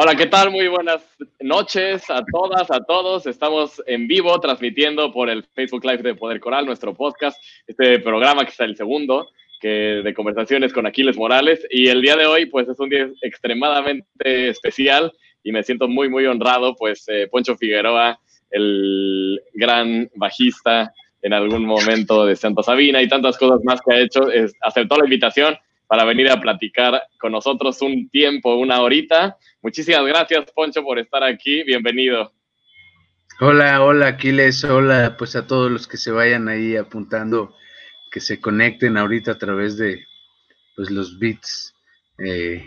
Hola, ¿qué tal? Muy buenas noches a todas, a todos. Estamos en vivo transmitiendo por el Facebook Live de Poder Coral, nuestro podcast, este programa que está el segundo, que de conversaciones con Aquiles Morales. Y el día de hoy, pues es un día extremadamente especial y me siento muy, muy honrado, pues eh, Poncho Figueroa, el gran bajista en algún momento de Santa Sabina y tantas cosas más que ha hecho, aceptó la invitación para venir a platicar con nosotros un tiempo, una horita. Muchísimas gracias, Poncho, por estar aquí. Bienvenido. Hola, hola, Aquiles. Hola, pues a todos los que se vayan ahí apuntando, que se conecten ahorita a través de pues, los bits eh,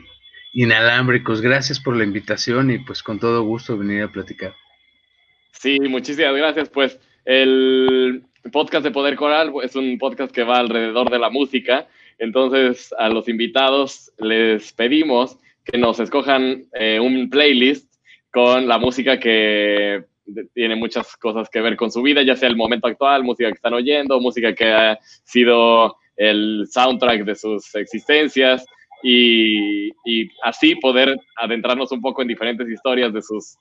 inalámbricos. Gracias por la invitación y pues con todo gusto venir a platicar. Sí, muchísimas gracias. Pues el podcast de Poder Coral es un podcast que va alrededor de la música entonces, a los invitados les pedimos que nos escojan eh, un playlist con la música que tiene muchas cosas que ver con su vida, ya sea el momento actual, música que están oyendo, música que ha sido el soundtrack de sus existencias y, así poder adentrarnos un poco en diferentes historias de sus,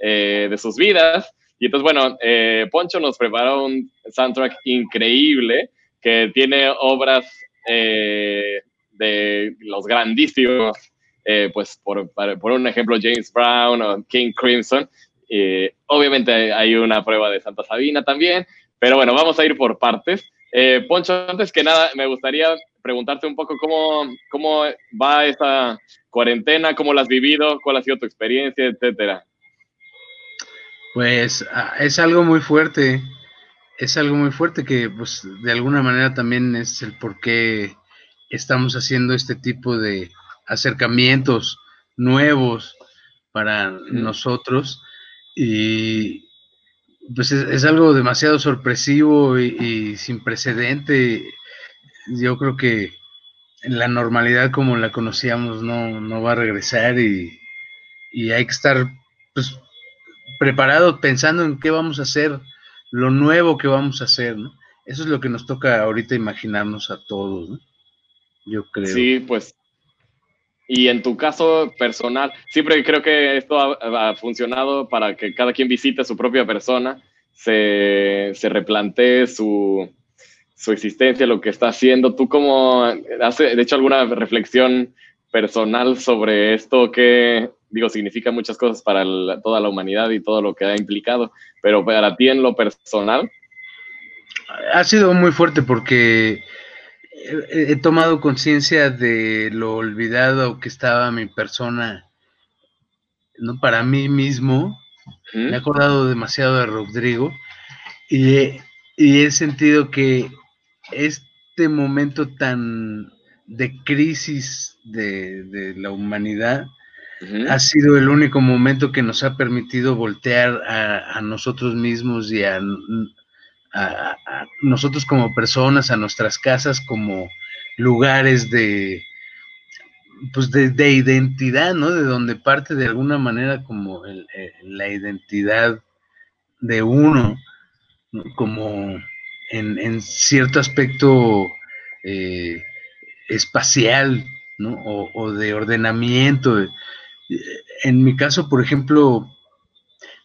eh, de sus vidas. Y entonces, bueno, eh, Poncho nos preparó un soundtrack increíble que tiene obras eh, de los grandísimos, eh, pues por, por, un ejemplo, James Brown o King Crimson. Eh, obviamente hay una prueba de Santa Sabina también, pero bueno, vamos a ir por partes. Poncho, antes que nada, me gustaría preguntarte un poco cómo, cómo va esta cuarentena, cómo la has vivido, cuál ha sido tu experiencia, etcétera. Pues ah, es algo muy fuerte es algo muy fuerte que pues de alguna manera también es el por qué estamos haciendo este tipo de acercamientos nuevos para nosotros y pues es, algo demasiado sorpresivo y, sin precedente. Yo creo que la normalidad como la conocíamos no, no va a regresar y, y hay que estar pues, preparados pensando en qué vamos a hacer lo nuevo que vamos a hacer, ¿no? Eso es lo que nos toca ahorita imaginarnos a todos, ¿no? Yo creo. Sí, pues. Y en tu caso personal, siempre creo que esto ha, funcionado para que cada quien visite su propia persona, se, se replantee su, su existencia, lo que está haciendo. ¿Tú cómo has hecho alguna reflexión personal sobre esto que, digo, significa muchas cosas para toda la humanidad y todo lo que ha implicado, pero para ti en lo personal. Ha sido muy fuerte porque he, tomado conciencia de lo olvidado que estaba mi persona, ¿no? Para mí mismo. Me he acordado demasiado de Rodrigo y y he sentido que este momento tan de crisis de, la humanidad ha sido el único momento que nos ha permitido voltear a, nosotros mismos y a, nosotros como personas, a nuestras casas como lugares de, pues de, identidad, ¿no? De donde parte de alguna manera como la identidad de uno, como en, cierto aspecto eh, espacial, ¿no? O, de ordenamiento. En mi caso, por ejemplo,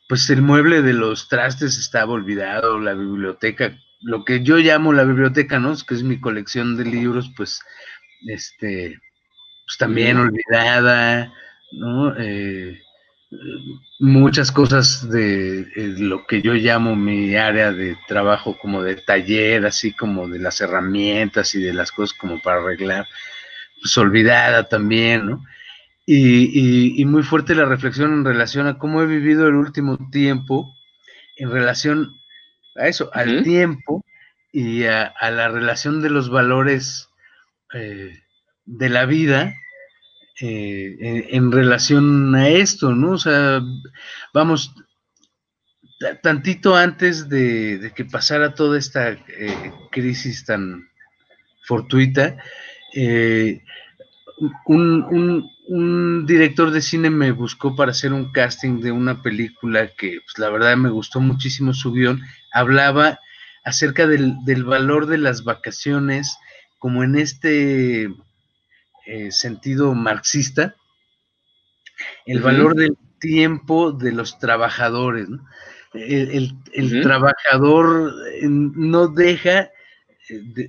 pues el mueble de los trastes estaba olvidado, la biblioteca, lo que yo llamo la biblioteca, ¿no? Que es mi colección de libros, pues, este, pues también olvidada, ¿no? Eh, muchas cosas de eh, lo que yo llamo mi área de trabajo como de taller, así como de las herramientas y de las cosas como para arreglar, pues olvidada también, ¿no? Y, muy fuerte la reflexión en relación a cómo he vivido el último tiempo en relación a eso, al tiempo y a, la relación de los valores eh, de la vida eh, en, relación a esto, ¿no? O sea, vamos, tantito antes de, que pasara toda esta eh, crisis tan fortuita, eh, un, director de cine me buscó para hacer un casting de una película que pues, la verdad me gustó muchísimo su guion. Hablaba acerca del, valor de las vacaciones como en este eh, sentido marxista, el valor del tiempo de los trabajadores. El, trabajador eh, no deja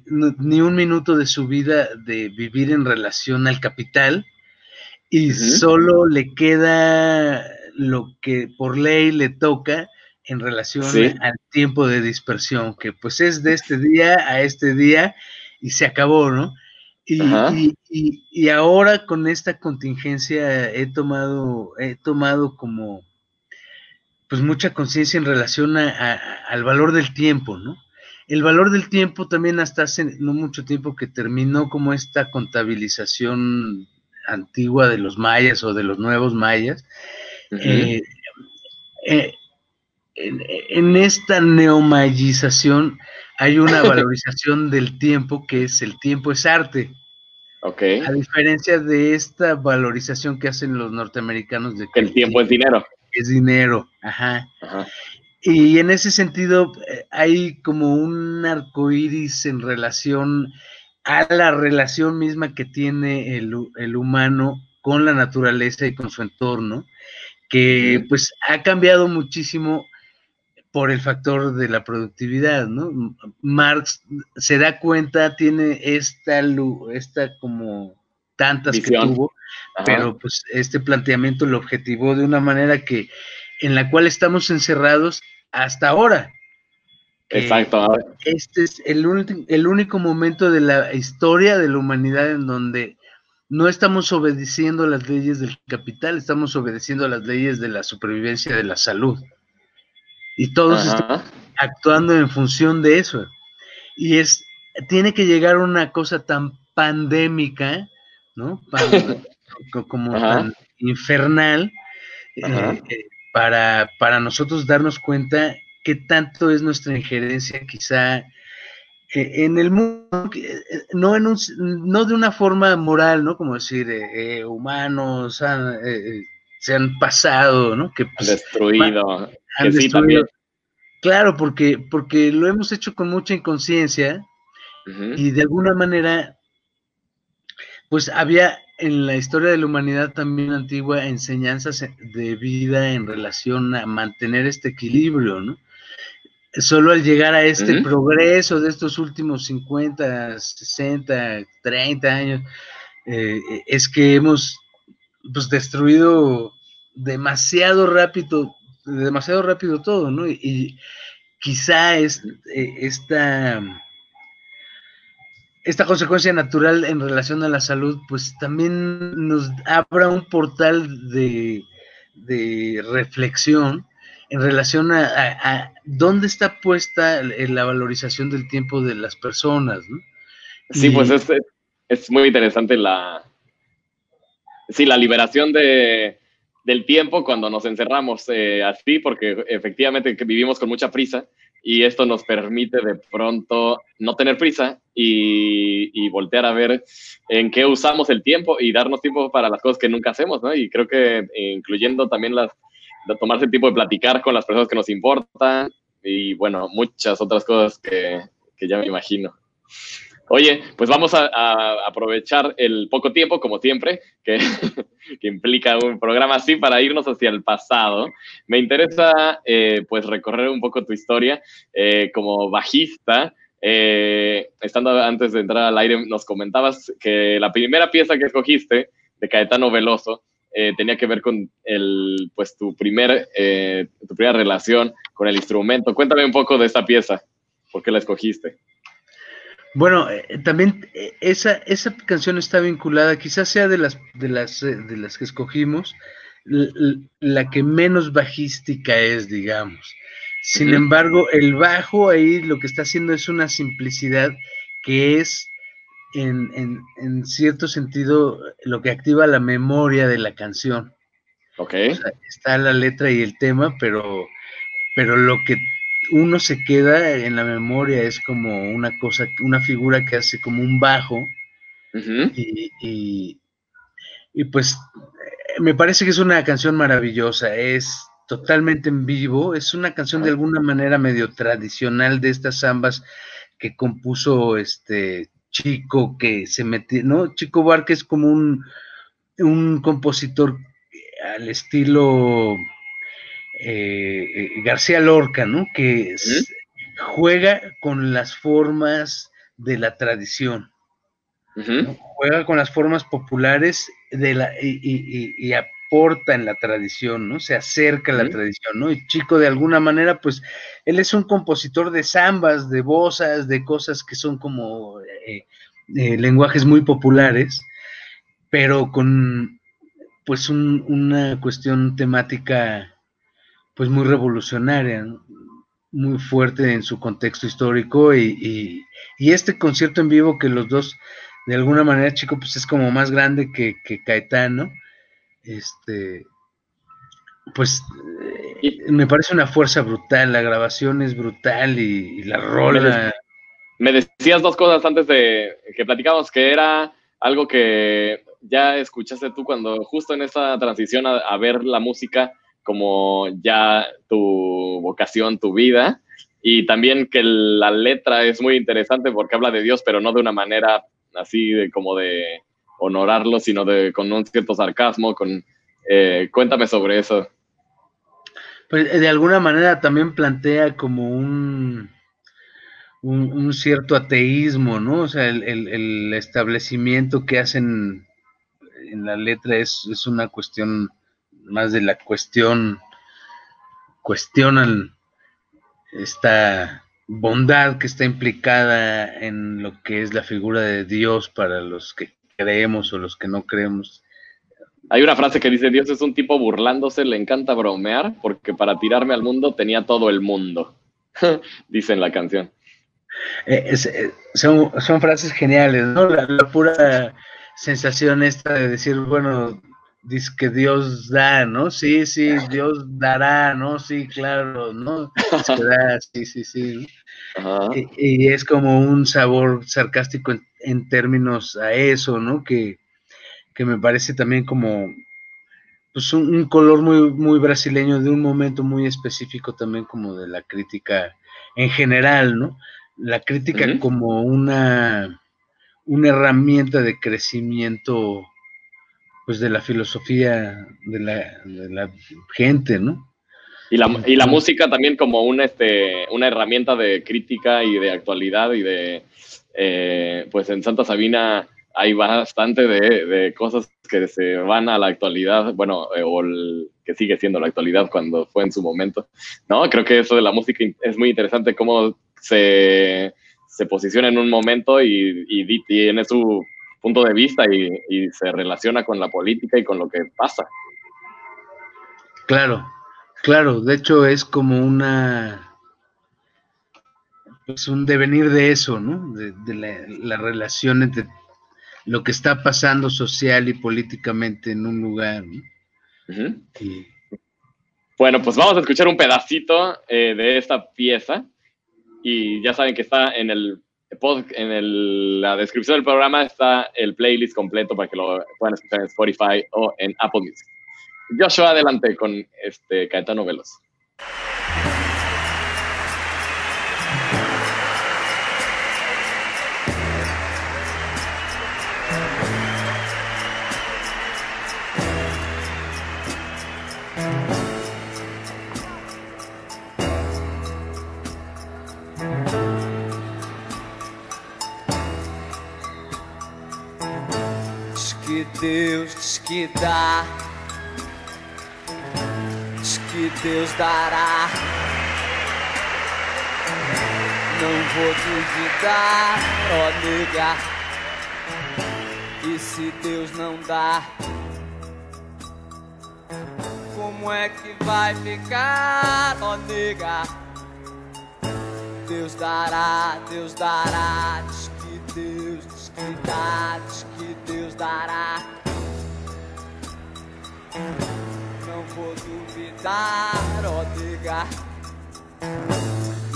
ni un minuto de su vida de vivir en relación al capital y solo le queda lo que por ley le toca en relación al tiempo de dispersión, que pues es de este día a este día y se acabó, ¿no? Y, y, ahora con esta contingencia he tomado, he tomado como pues mucha conciencia en relación al valor del tiempo, ¿no? El valor del tiempo también hasta hace no mucho tiempo que terminó como esta contabilización antigua de los mayas o de los nuevos mayas. Eh, eh, en, esta neomayización hay una valorización del tiempo que es el tiempo es arte. Okay. A diferencia de esta valorización que hacen los norteamericanos de que el tiempo es dinero. Es dinero, ajá. ajá. Y en ese sentido eh, hay como un arco iris en relación a la relación misma que tiene el, humano con la naturaleza y con su entorno, que pues ha cambiado muchísimo por el factor de la productividad, ¿no? Marx se da cuenta, tiene esta, esta como tantas que tuvo, pero pues este planteamiento lo objetivó de una manera que en la cual estamos encerrados hasta ahora. Exacto. Este es el, el único momento de la historia de la humanidad en donde no estamos obedeciendo las leyes del capital, estamos obedeciendo las leyes de la supervivencia de la salud. Y todos están actuando en función de eso. Y es, tiene que llegar una cosa tan pandémica, ¿no? como tan infernal, eh, eh, para, para nosotros darnos cuenta qué tanto es nuestra injerencia quizá eh, en el mundo, eh, no, en un, no de una forma moral, ¿no? Como decir, eh, humanos se han pasado, ¿no? Que, pues, destruido. Han destruido. Claro, porque, porque lo hemos hecho con mucha inconsciencia y de alguna manera, pues había en la historia de la humanidad también antigua enseñanzas de vida en relación a mantener este equilibrio, ¿no? Solo al llegar a este progreso de estos últimos 50, 60, 30 años, eh, es que hemos pues, destruido demasiado rápido, demasiado rápido todo, ¿no? Y, quizá es, eh, esta esta consecuencia natural en relación a la salud, pues también nos abra un portal de, reflexión en relación a, dónde está puesta la valorización del tiempo de las personas, ¿no? Sí, pues es, es, muy interesante la, sí, la liberación de, del tiempo cuando nos encerramos eh, así, porque efectivamente vivimos con mucha prisa y esto nos permite de pronto no tener prisa y, voltear a ver en qué usamos el tiempo y darnos tiempo para las cosas que nunca hacemos, ¿no? Y creo que incluyendo también las, de tomarse el tiempo de platicar con las personas que nos importan y bueno, muchas otras cosas que, que ya me imagino. Oye, pues vamos a, aprovechar el poco tiempo, como siempre, que, implica un programa así para irnos hacia el pasado. Me interesa, eh, pues, recorrer un poco tu historia eh, como bajista. Eh, estando antes de entrar al aire, nos comentabas que la primera pieza que escogiste de Caetano Veloso tenía que ver con el, pues, tu, primer, tu primera relación con el instrumento. Cuéntame un poco de esta pieza. ¿Por qué la escogiste? Bueno, eh, también eh, esa, esa canción está vinculada, quizás sea de las, de las, eh, de las que escogimos, la, que menos bajística es, digamos. Sin embargo, el bajo ahí lo que está haciendo es una simplicidad que es, en, en, en cierto sentido, lo que activa la memoria de la canción. Ok. está la letra y el tema, pero, pero lo que uno se queda en la memoria, es como una cosa, una figura que hace como un bajo y, y pues me parece que es una canción maravillosa, es totalmente en vivo, es una canción de alguna manera medio tradicional de estas zambas que compuso este Chico que se metió, ¿no? Chico Barque es como un, un compositor al estilo eh, eh, García Lorca, ¿no? Que juega con las formas de la tradición. Juega con las formas populares de la, y, aporta en la tradición, ¿no? Se acerca a la tradición, ¿no? Y Chico, de alguna manera, pues, él es un compositor de zambas, de bozas, de cosas que son como eh, lenguajes muy populares, pero con, pues, una cuestión temática pues muy revolucionaria, muy fuerte en su contexto histórico y, este concierto en vivo que los dos, de alguna manera, chico, pues es como más grande que, que Caetano, este, pues me parece una fuerza brutal, la grabación es brutal y, la rola... Me decías dos cosas antes de que platicamos, que era algo que ya escuchaste tú cuando justo en esta transición a ver la música, como ya tu vocación, tu vida, y también que la letra es muy interesante porque habla de Dios, pero no de una manera así de como de honorarlo, sino de con un cierto sarcasmo, con eh, cuéntame sobre eso. Pues de alguna manera también plantea como un, un, cierto ateísmo, ¿no? O sea, el, establecimiento que hacen en la letra es, es una cuestión más de la cuestión, cuestionan esta bondad que está implicada en lo que es la figura de Dios para los que creemos o los que no creemos. Hay una frase que dice, Dios es un tipo burlándose, le encanta bromear, porque para tirarme al mundo tenía todo el mundo, dice en la canción. Eh, eh, son, frases geniales, ¿no? la, pura sensación esta de decir, bueno, dice que Dios da, ¿no? Sí, sí, Dios dará, ¿no? Sí, claro, ¿no? sí, sí, sí. Y, es como un sabor sarcástico en, términos a eso, ¿no? Que, me parece también como pues un, color muy, muy brasileño de un momento muy específico también como de la crítica en general, ¿no? La crítica como una, una herramienta de crecimiento pues de la filosofía de la, gente, ¿no? Y la, y la, música también como una, este, una herramienta de crítica y de actualidad y de, eh, pues en Santa Sabina hay bastante de, cosas que se van a la actualidad, bueno, eh, o que sigue siendo la actualidad cuando fue en su momento, ¿no? Creo que eso de la música es muy interesante, cómo se, se posiciona en un momento y, y tiene su punto de vista y, se relaciona con la política y con lo que pasa. Claro, claro, de hecho es como una, pues un devenir de eso, ¿no? De, la, relación entre lo que está pasando social y políticamente en un lugar. Bueno, pues vamos a escuchar un pedacito eh, de esta pieza y ya saben que está en el en la descripción del programa está el playlist completo para que lo puedan escuchar en Spotify o en Apple Music. Joshua, adelante con este Caetano Veloz. Deus que dá, diz que Deus dará. Não vou duvidar, ó nega. E se Deus não dá, como é que vai ficar, ó nega? Deus dará, Deus dará, diz que Deus, diz que dá, diz que Deus dará. Não vou duvidar, ó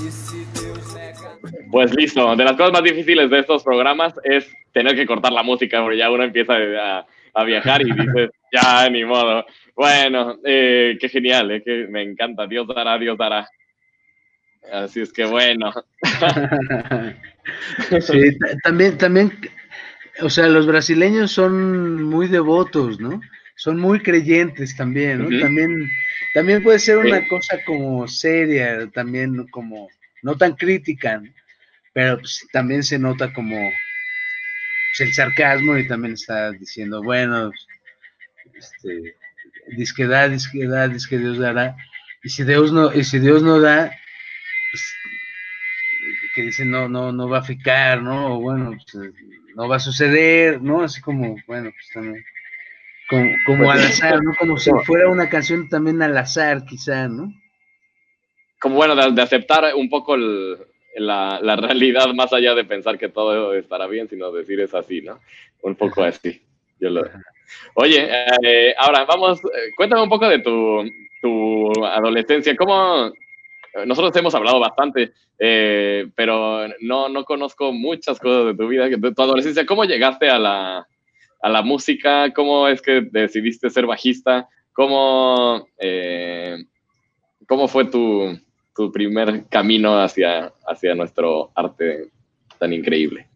E se Deus nega. Pues listo, de las cosas más difíciles de estos programas es tener que cortar la música, porque ya uno empieza a a viajar y dices, ya, ni modo. Bueno, eh, qué genial, eh, que me encanta, Dios dará, Dios dará. Así es que bueno. sí, también, también, o sea, los brasileños son muy devotos, ¿no? Son muy creyentes también, ¿no? También, también puede ser una cosa como seria, también como no tan crítica, ¿no? pero pues, también se nota como pues, el sarcasmo y también está diciendo, bueno, este, disquedad, disquedad, disque Dios dará, y si Dios no, y si Dios no da, pues, que dice no, no, no va a ficar, ¿no? O bueno, pues, no va a suceder, ¿no? Así como, bueno, pues también, como, como al azar, ¿no? Como si fuera una canción también al azar, quizá, ¿no? Como bueno, de aceptar un poco el, la, la, realidad más allá de pensar que todo estará bien, sino decir es así, ¿no? Un poco así. Yo lo... Oye, eh, ahora vamos, eh, cuéntame un poco de tu, tu adolescencia. ¿Cómo, nosotros hemos hablado bastante, eh, pero no, no conozco muchas cosas de tu vida, de tu adolescencia. ¿Cómo llegaste a la, a la música? ¿Cómo es que decidiste ser bajista? ¿Cómo, cómo fue tu, tu primer camino hacia, hacia nuestro arte tan increíble?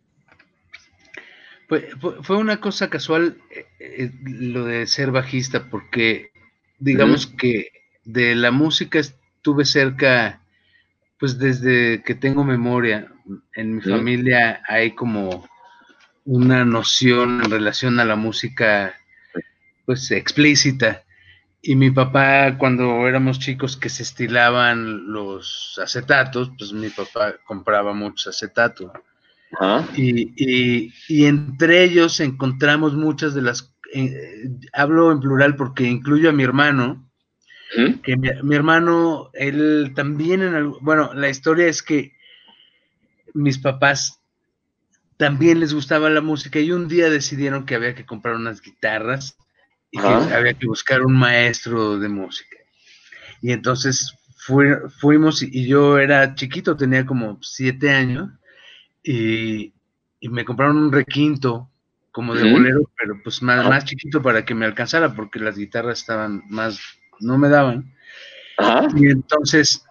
Fue, fue una cosa casual eh, eh, lo de ser bajista, porque digamos que de la música estuve cerca, pues desde que tengo memoria. En mi familia hay como una noción en relación a la música, pues explícita. Y mi papá, cuando éramos chicos que se estilaban los acetatos, pues mi papá compraba muchos acetatos. Y, entre ellos encontramos muchas de las, eh, hablo en plural porque incluyo a mi hermano, que mi, hermano, él también, en bueno, la historia es que mis papás también les gustaba la música y un día decidieron que había que comprar unas guitarras y que había que buscar un maestro de música. Y entonces fuimos y yo era chiquito, tenía como siete años y, me compraron un requinto como de bolero, pero pues más, más chiquito para que me alcanzara porque las guitarras estaban más, no me daban. Y entonces,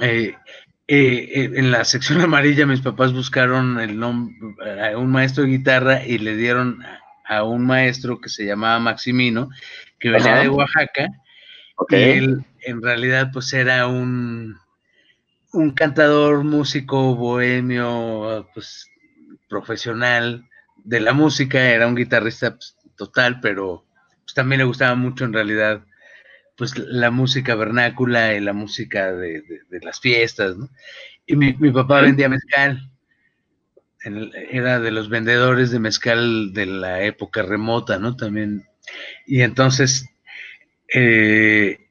eh, eh, eh, en la sección amarilla mis papás buscaron el nombre a un maestro de guitarra y le dieron a un maestro que se llamaba Maximino, que venía de Oaxaca, y él en realidad pues era un, un cantador, músico, bohemio, pues profesional de la música, era un guitarrista pues, total, pero pues, también le gustaba mucho en realidad pues la música vernácula y la música de, las fiestas, ¿no? Y mi, mi papá vendía mezcal era de los vendedores de mezcal de la época remota, ¿no? También. Y entonces, eh,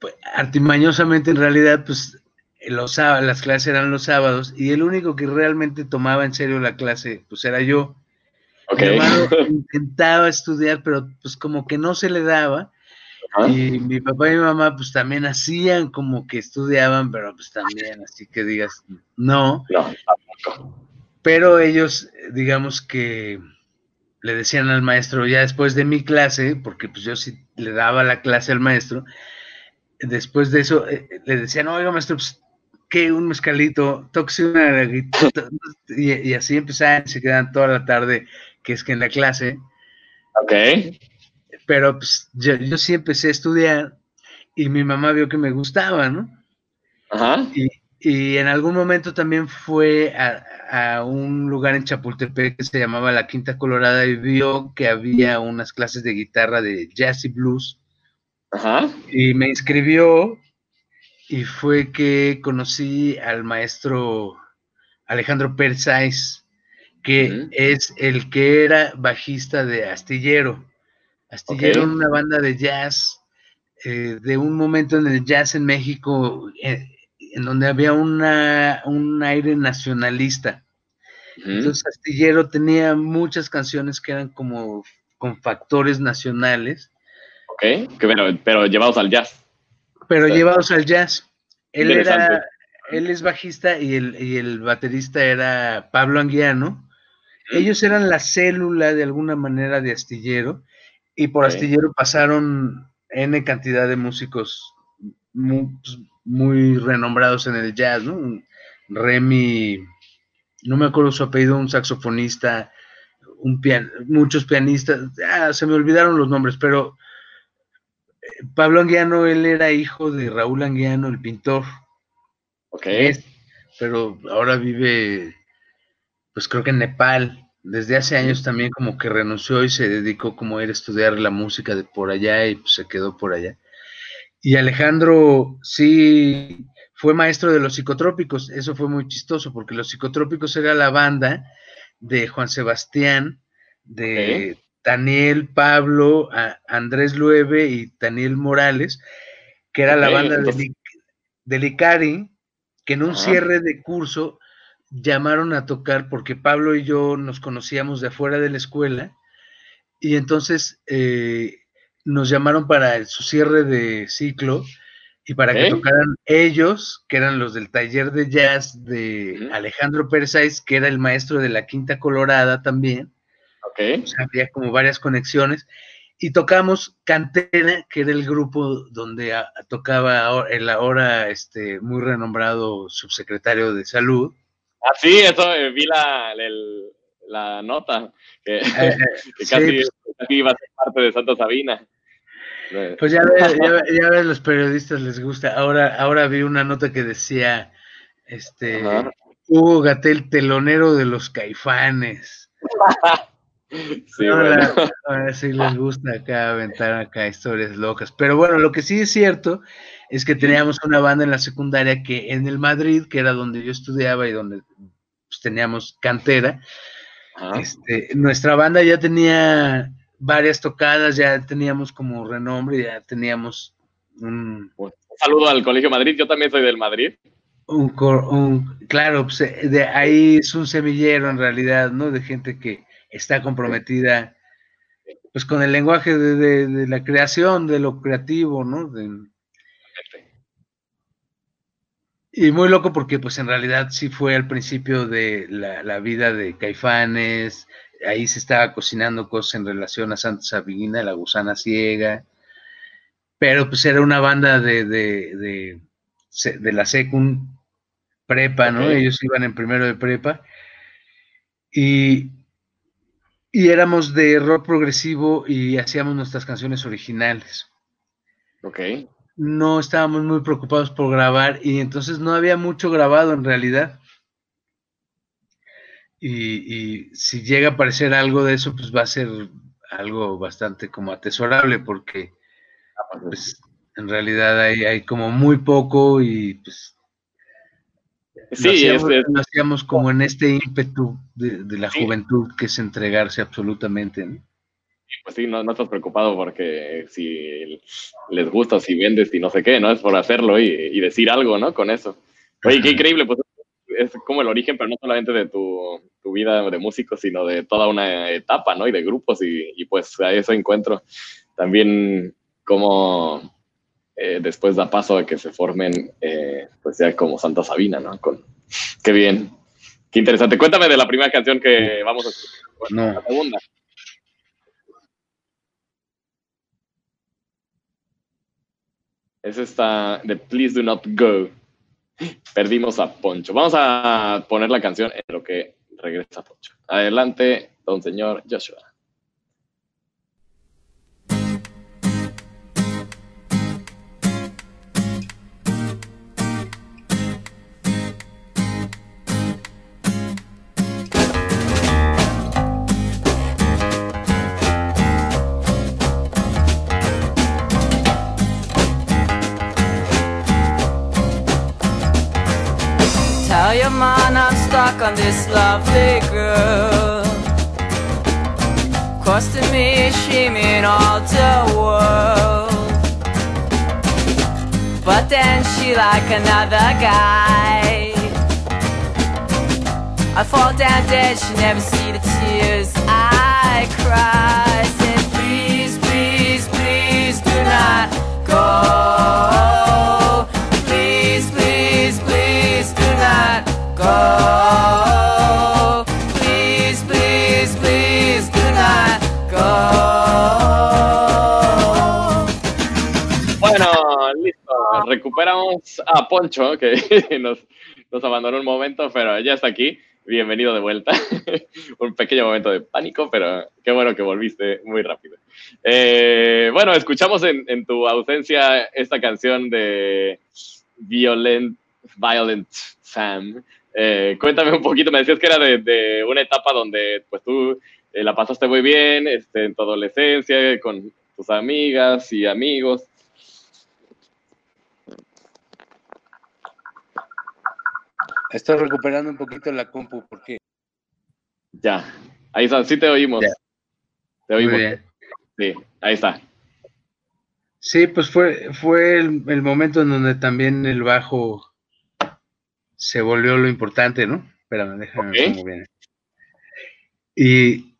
pues, artimañosamente en realidad, pues los las clases eran los sábados y el único que realmente tomaba en serio la clase, pues era yo. Mi hermano intentaba estudiar, pero pues como que no se le daba. Y mi papá y mi mamá pues también hacían como que estudiaban, pero pues también, así que digas, no. No, pero ellos, digamos que le decían al maestro, ya después de mi clase, porque pues yo sí le daba la clase al maestro, después de eso eh, le decían, oiga maestro, pues, ¿qué? Un mezcalito, toque una guitarra, y, así empezaban, se quedan toda la tarde, que es que en la clase. Ok. Pero pues yo, yo sí empecé a estudiar y mi mamá vio que me gustaba, ¿no? Ajá. Y, y en algún momento también fue a, un lugar en Chapultepec que se llamaba La Quinta Colorada y vio que había unas clases de guitarra de jazz y blues. Ajá. Y me inscribió y fue que conocí al maestro Alejandro Persáis, que es el que era bajista de Astillero. Astillero, una banda de jazz, eh, de un momento en el jazz en México. Eh, en donde había una, un aire nacionalista. Entonces Astillero tenía muchas canciones que eran como con factores nacionales. Ok, pero, pero llevados al jazz. Pero llevados al jazz. Él era, él es bajista y el, y el baterista era Pablo Anguiano, Ellos eran la célula de alguna manera de Astillero y por Astillero pasaron N cantidad de músicos muy, pues, muy, renombrados en el jazz, ¿no? Remy, no me acuerdo su apellido, un saxofonista, un pian, muchos pianistas, ah, se me olvidaron los nombres, pero eh, Pablo Anguiano, él era hijo de Raúl Anguiano, el pintor. Ok. pero ahora vive, pues creo que en Nepal. Desde hace años también como que renunció y se dedicó como a ir a estudiar la música de por allá y pues, se quedó por allá. Y Alejandro sí fue maestro de los psicotrópicos. Eso fue muy chistoso porque los psicotrópicos era la banda de Juan Sebastián, de Daniel, Pablo, Andrés Lueve y Daniel Morales, que era la banda de, Licari, que en un cierre de curso llamaron a tocar porque Pablo y yo nos conocíamos de afuera de la escuela y entonces eh, nos llamaron para su cierre de ciclo y para que tocaran ellos, que eran los del taller de jazz de Alejandro Pérez que era el maestro de la Quinta Colorada también. Okay. había como varias conexiones. Y tocamos Cantera, que era el grupo donde tocaba el ahora este, muy renombrado subsecretario de Salud. Ah, sí, eso eh, vi la, la nota, que, eh, eh, pues casi, iba a ser parte de Santa Sabina. Pues ya ves, ya, ves, los periodistas les gusta. Ahora, ahora vi una nota que decía, este, Hugo Gatel, telonero de los caifanes. sí, ahora, sí les gusta acá aventar acá historias locas. Pero bueno, lo que sí es cierto es que teníamos una banda en la secundaria que en el Madrid, que era donde yo estudiaba y donde pues, teníamos cantera, este, nuestra banda ya tenía varias tocadas, ya teníamos como renombre, ya teníamos un... un saludo al Colegio Madrid, yo también soy del Madrid. Un, un, claro, pues, de ahí es un semillero en realidad, ¿no? De gente que está comprometida pues con el lenguaje de, la creación, de lo creativo, ¿no? Y muy loco porque pues en realidad sí fue al principio de la, la vida de Caifanes, ahí se estaba cocinando cosas en relación a Santa Sabina, la gusana ciega, pero pues era una banda de, de, de, la secund prepa, ¿no? Ellos iban en primero de prepa y, y éramos de rock progresivo y hacíamos nuestras canciones originales. Ok. No estábamos muy preocupados por grabar y entonces no había mucho grabado en realidad. Y, si llega a aparecer algo de eso, pues va a ser algo bastante como atesorable, porque pues, en realidad hay, hay como muy poco y pues Sí, lo hacíamos, como en este ímpetu de, la juventud que es entregarse absolutamente. Pues sí, no, no, estás preocupado porque si les gusta, si vendes y no sé qué, ¿no? Es por hacerlo y, y decir algo, ¿no? Con eso. Oye, qué increíble, pues es como el origen, pero no solamente de tu, tu, vida de músico, sino de toda una etapa, ¿no? Y de grupos, y, y pues a eso encuentro también como eh, después da paso a que se formen, eh, pues ya como Santa Sabina, ¿no? Con, qué bien, qué interesante. Cuéntame de la primera canción que vamos a escuchar. no. La segunda. Es esta de Please Do Not Go. Perdimos a Poncho. Vamos a poner la canción en lo que regresa Poncho. Adelante, don señor Joshua. On this lovely girl. Costing me shame all the world. But then she like another guy. I fall down dead, she never see the tears. I cry Said please, please, please do not go Bueno, listo. Recuperamos a Poncho, que nos, abandonó un momento, pero ya está aquí. Bienvenido de vuelta. un pequeño momento de pánico, pero qué bueno que volviste muy rápido. Eh, bueno, escuchamos en, tu ausencia esta canción de Violent, Violent eh, cuéntame un poquito, me decías que era de, de una etapa donde pues tú eh, la pasaste muy bien este, en tu adolescencia, con tus amigas y amigos. Estoy recuperando un poquito la compu, ¿por qué? Ya, ahí está, sí te oímos. Ya. Te oímos. Sí, ahí está. Sí, pues fue, fue el, el, momento en donde también el bajo se volvió lo importante, ¿no? Espérame, déjame okay. ver cómo viene. Y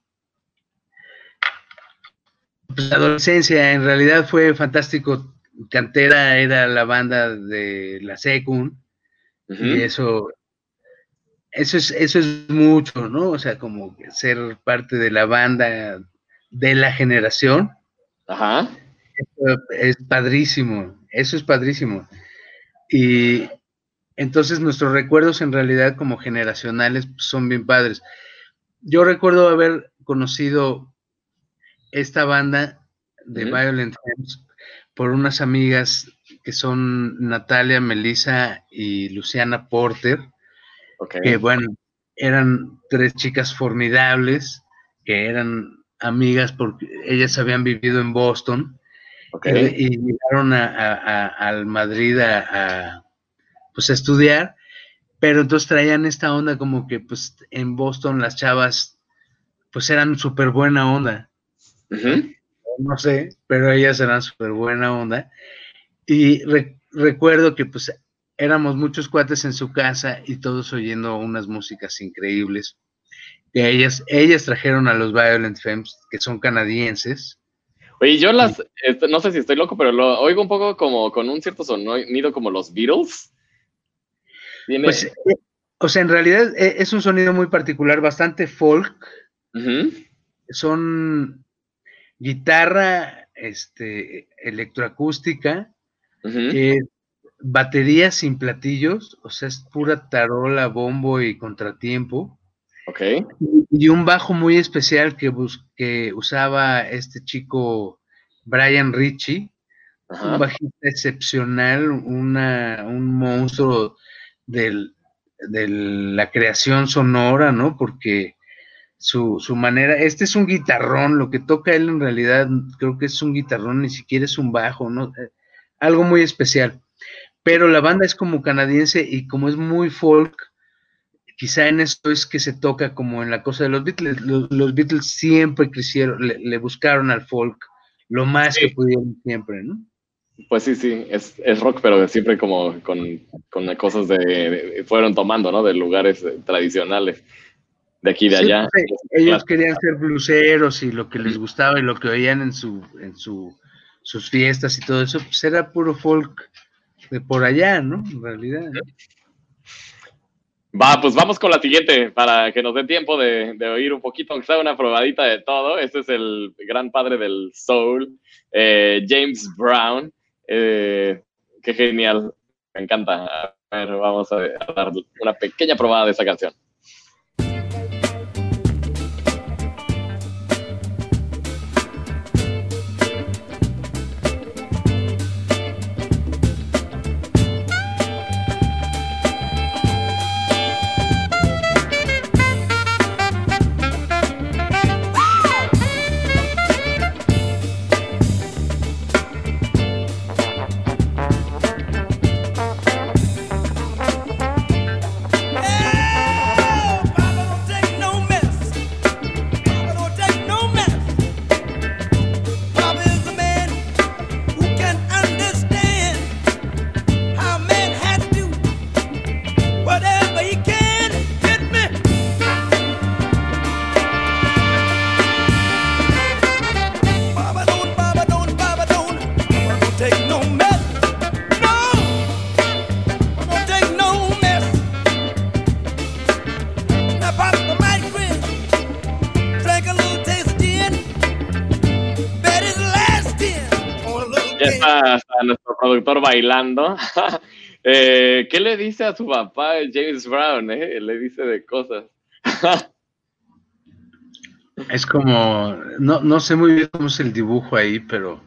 pues, la adolescencia en realidad fue fantástico. Cantera era la banda de la Secund. Uh -huh. Y eso, eso es, eso es mucho, ¿no? O sea, como ser parte de la banda de la generación. Ajá. Eso es padrísimo, eso es padrísimo. Y entonces nuestros recuerdos en realidad como generacionales son bien padres. Yo recuerdo haber conocido esta banda de uh -huh. Violent Femmes por unas amigas que son Natalia, Melissa y Luciana Porter, okay. que bueno, eran tres chicas formidables, que eran amigas porque ellas habían vivido en Boston okay. y, y, llegaron a, a, a, al Madrid a, pues a estudiar, pero entonces traían esta onda como que pues en Boston las chavas pues eran súper buena onda. Uh -huh. No sé, pero ellas eran súper buena onda. Y re recuerdo que pues éramos muchos cuates en su casa y todos oyendo unas músicas increíbles. Que ellas, ellas trajeron a los Violent Femmes, que son canadienses. Oye, yo las, este, no sé si estoy loco, pero lo oigo un poco como con un cierto sonido como los Beatles. ¿Tiene... Pues, o sea, en realidad e, es un sonido muy particular, bastante folk. Uh -huh. Son guitarra este, electroacústica, uh -huh. eh, batería sin platillos, o sea, es pura tarola, bombo y contratiempo. Ok. Y, un bajo muy especial que, que usaba este chico Brian Ritchie, un bajista excepcional, una, un monstruo del, de la creación sonora, ¿no? Porque su, su, manera, este es un guitarrón, lo que toca él en realidad creo que es un guitarrón, ni siquiera es un bajo, ¿no? Eh, algo muy especial. Pero la banda es como canadiense y como es muy folk, quizá en esto es que se toca como en la cosa de los Beatles. Los, los Beatles siempre quisieron, le, le, buscaron al folk lo más sí. que pudieron siempre, ¿no? Pues sí, sí, es, es rock, pero siempre como con, con cosas de, de, fueron tomando, ¿no? De lugares tradicionales de aquí de sí, allá. Pues, ellos querían ser bluseros y lo que les gustaba y lo que oían en su, en su sus fiestas y todo eso, pues era puro folk de por allá, ¿no? En realidad. Va, pues vamos con la siguiente para que nos dé tiempo de, de, oír un poquito, aunque sea una probadita de todo. Este es el gran padre del soul, eh, James Brown. Eh, qué genial, me encanta. A ver, vamos a, a dar una pequeña probada de esa canción. Productor bailando. Eh, ¿Qué le dice a su papá James Brown? Eh? Le dice de cosas. es como, no, no sé muy bien cómo es el dibujo ahí, pero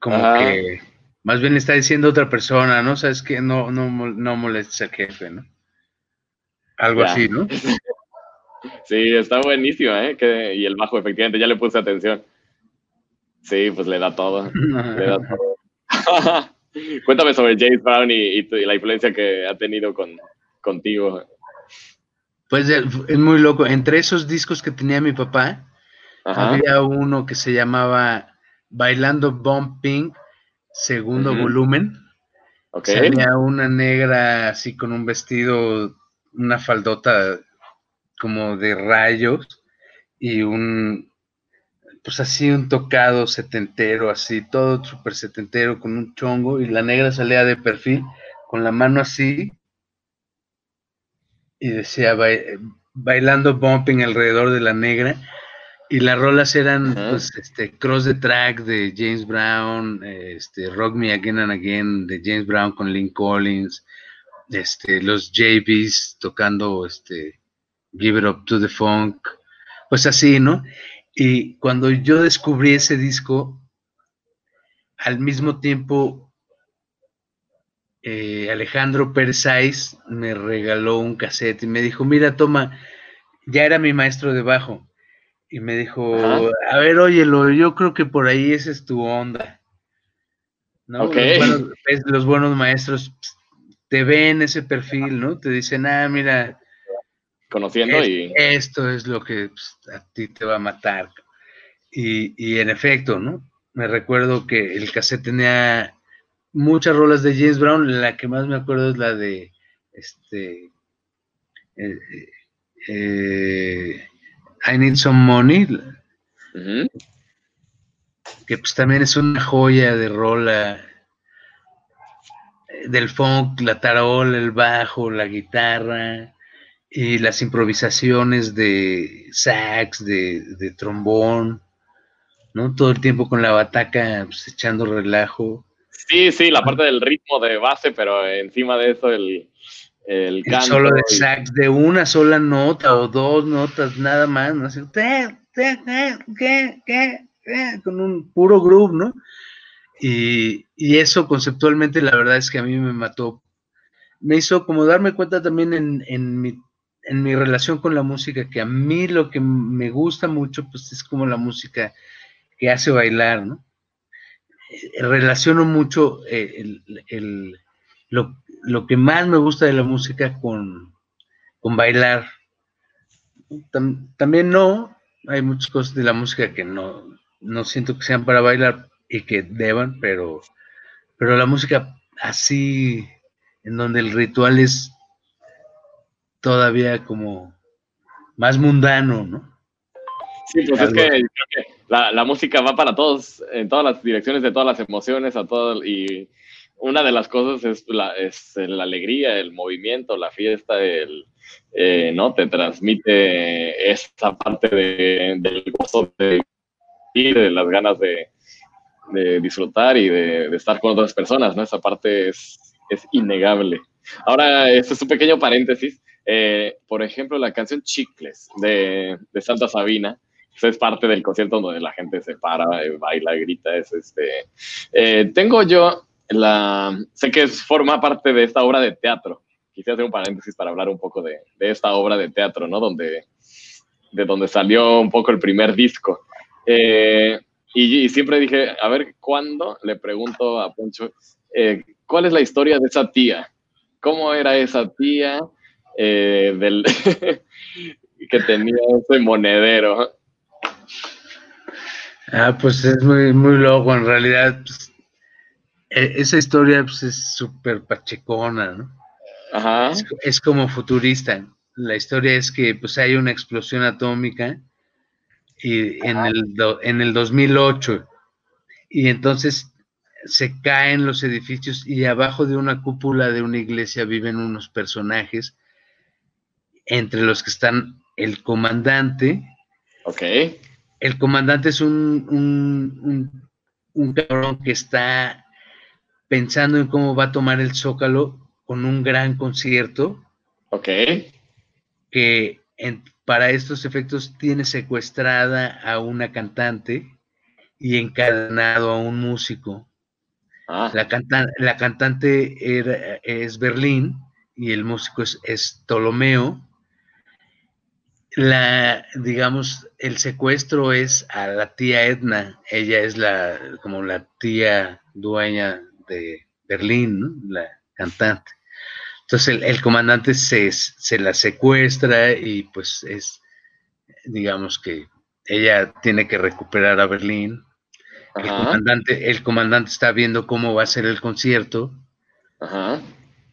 como que más bien está diciendo otra persona, ¿no? Sabes que no, no, no molestes al jefe, ¿no? Algo así, ¿no? Sí, está buenísimo, ¿eh? Que, y el bajo, efectivamente, ya le puse atención. Sí, pues le da todo. le da todo. Cuéntame sobre James Brown y, la influencia que ha tenido con, contigo. Pues es muy loco. Entre esos discos que tenía mi papá, había uno que se llamaba Bailando Bumping, segundo volumen. Okay. Salía una negra así con un vestido, una faldota como de rayos y un, pues así un tocado setentero, así, todo súper setentero con un chongo y la negra salía de perfil con la mano así y decía bailando bumping alrededor de la negra y las rolas eran pues este Cross the Track de James Brown, este Rock Me Again and Again de James Brown con Lynn Collins, este los JBs tocando este Give It Up to the Funk, pues así, ¿no? Y cuando yo descubrí ese disco, al mismo tiempo eh, Alejandro Pérez me regaló un cassette y me dijo, mira, toma, ya era mi maestro de bajo. Y me dijo, a ver, óyelo, yo creo que por ahí esa es tu onda. ¿no? Los, buenos, maestros te ven ese perfil, ¿no? Te dicen, ah, mira, conociendo y... Esto es lo que pues, a ti te va a matar. Y, en efecto, ¿no? Me recuerdo que el cassette tenía muchas rolas de James Brown, la que más me acuerdo es la de este eh, eh, I Need Some Money, que pues también es una joya de rola eh, del funk, la tarola, el bajo, la guitarra, y las improvisaciones de sax, de, trombón, ¿no? Todo el tiempo con la bataca pues, echando relajo. Sí, sí, la parte del ritmo de base, pero encima de eso el, el, canto. solo de sax, de una sola nota o dos notas, nada más, ¿no? Así, con un puro groove, ¿no? Y, y, eso conceptualmente la verdad es que a mí me mató. Me hizo como darme cuenta también en, en mi en mi relación con la música, que a mí lo que me gusta mucho, pues es como la música que hace bailar, ¿no? Eh, relaciono mucho eh, el, lo, que más me gusta de la música con, con bailar. también no, hay muchas cosas de la música que no, no siento que sean para bailar y que deban, pero, pero la música así, en donde el ritual es todavía como más mundano, ¿no? Sí, pues es que creo que la, música va para todos, en todas las direcciones de todas las emociones, a todo, y una de las cosas es la, es la alegría, el movimiento, la fiesta, el, eh, ¿no? Te transmite esa parte de, del gozo de vivir, de las ganas de, disfrutar y de, estar con otras personas, ¿no? Esa parte es, es innegable. Ahora, este es un pequeño paréntesis. Eh, por ejemplo, la canción Chicles de, Santa Sabina, es parte del concierto donde la gente se para, eh, baila, grita. Es este. Eh, tengo yo la. Sé que forma parte de esta obra de teatro. Quisiera hacer un paréntesis para hablar un poco de, esta obra de teatro, ¿no? Donde, de donde salió un poco el primer disco. y, siempre dije, a ver, ¿cuándo? Le pregunto a Poncho, ¿cuál es la historia de esa tía? ¿Cómo era esa tía? Eh, del que tenía ese monedero. Ah, pues es muy, muy loco, en realidad. Pues, e, esa historia pues, es súper pachecona, ¿no? Ajá. Es, como futurista. La historia es que pues hay una explosión atómica y en el, en el 2008 y entonces se caen los edificios y abajo de una cúpula de una iglesia viven unos personajes entre los que están el comandante. Ok. El comandante es un, un, cabrón que está pensando en cómo va a tomar el Zócalo con un gran concierto. Ok. Que para estos efectos tiene secuestrada a una cantante y encadenado a un músico. Ah. La, la, cantante es Berlín y el músico es, es Ptolomeo la, digamos, el secuestro es a la tía Edna, ella es la, como la tía dueña de Berlín, la cantante. Entonces el, comandante se, se, la secuestra y pues es, digamos que ella tiene que recuperar a Berlín. El comandante, el comandante está viendo cómo va a ser el concierto.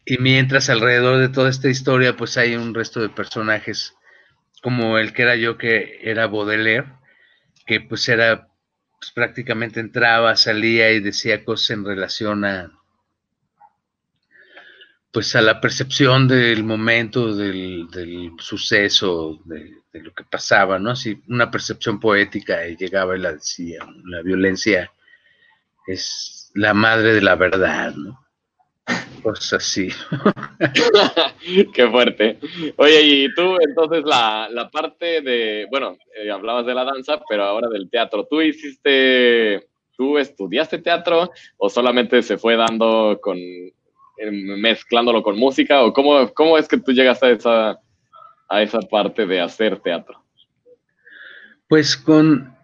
Y mientras alrededor de toda esta historia, pues hay un resto de personajes como el que era yo, que era Baudelaire, que pues era, pues prácticamente entraba, salía y decía cosas en relación a, pues a la percepción del momento, del, suceso, de, lo que pasaba, ¿no? Así, una percepción poética y llegaba y la decía, la violencia es la madre de la verdad, ¿no? Cosas así. Qué fuerte. Oye, y tú entonces la, parte de, bueno, eh, hablabas de la danza, pero ahora del teatro. ¿Tú hiciste, tú estudiaste teatro o solamente se fue dando con, mezclándolo con música? ¿O cómo, cómo es que tú llegaste a esa, a esa parte de hacer teatro? Pues con,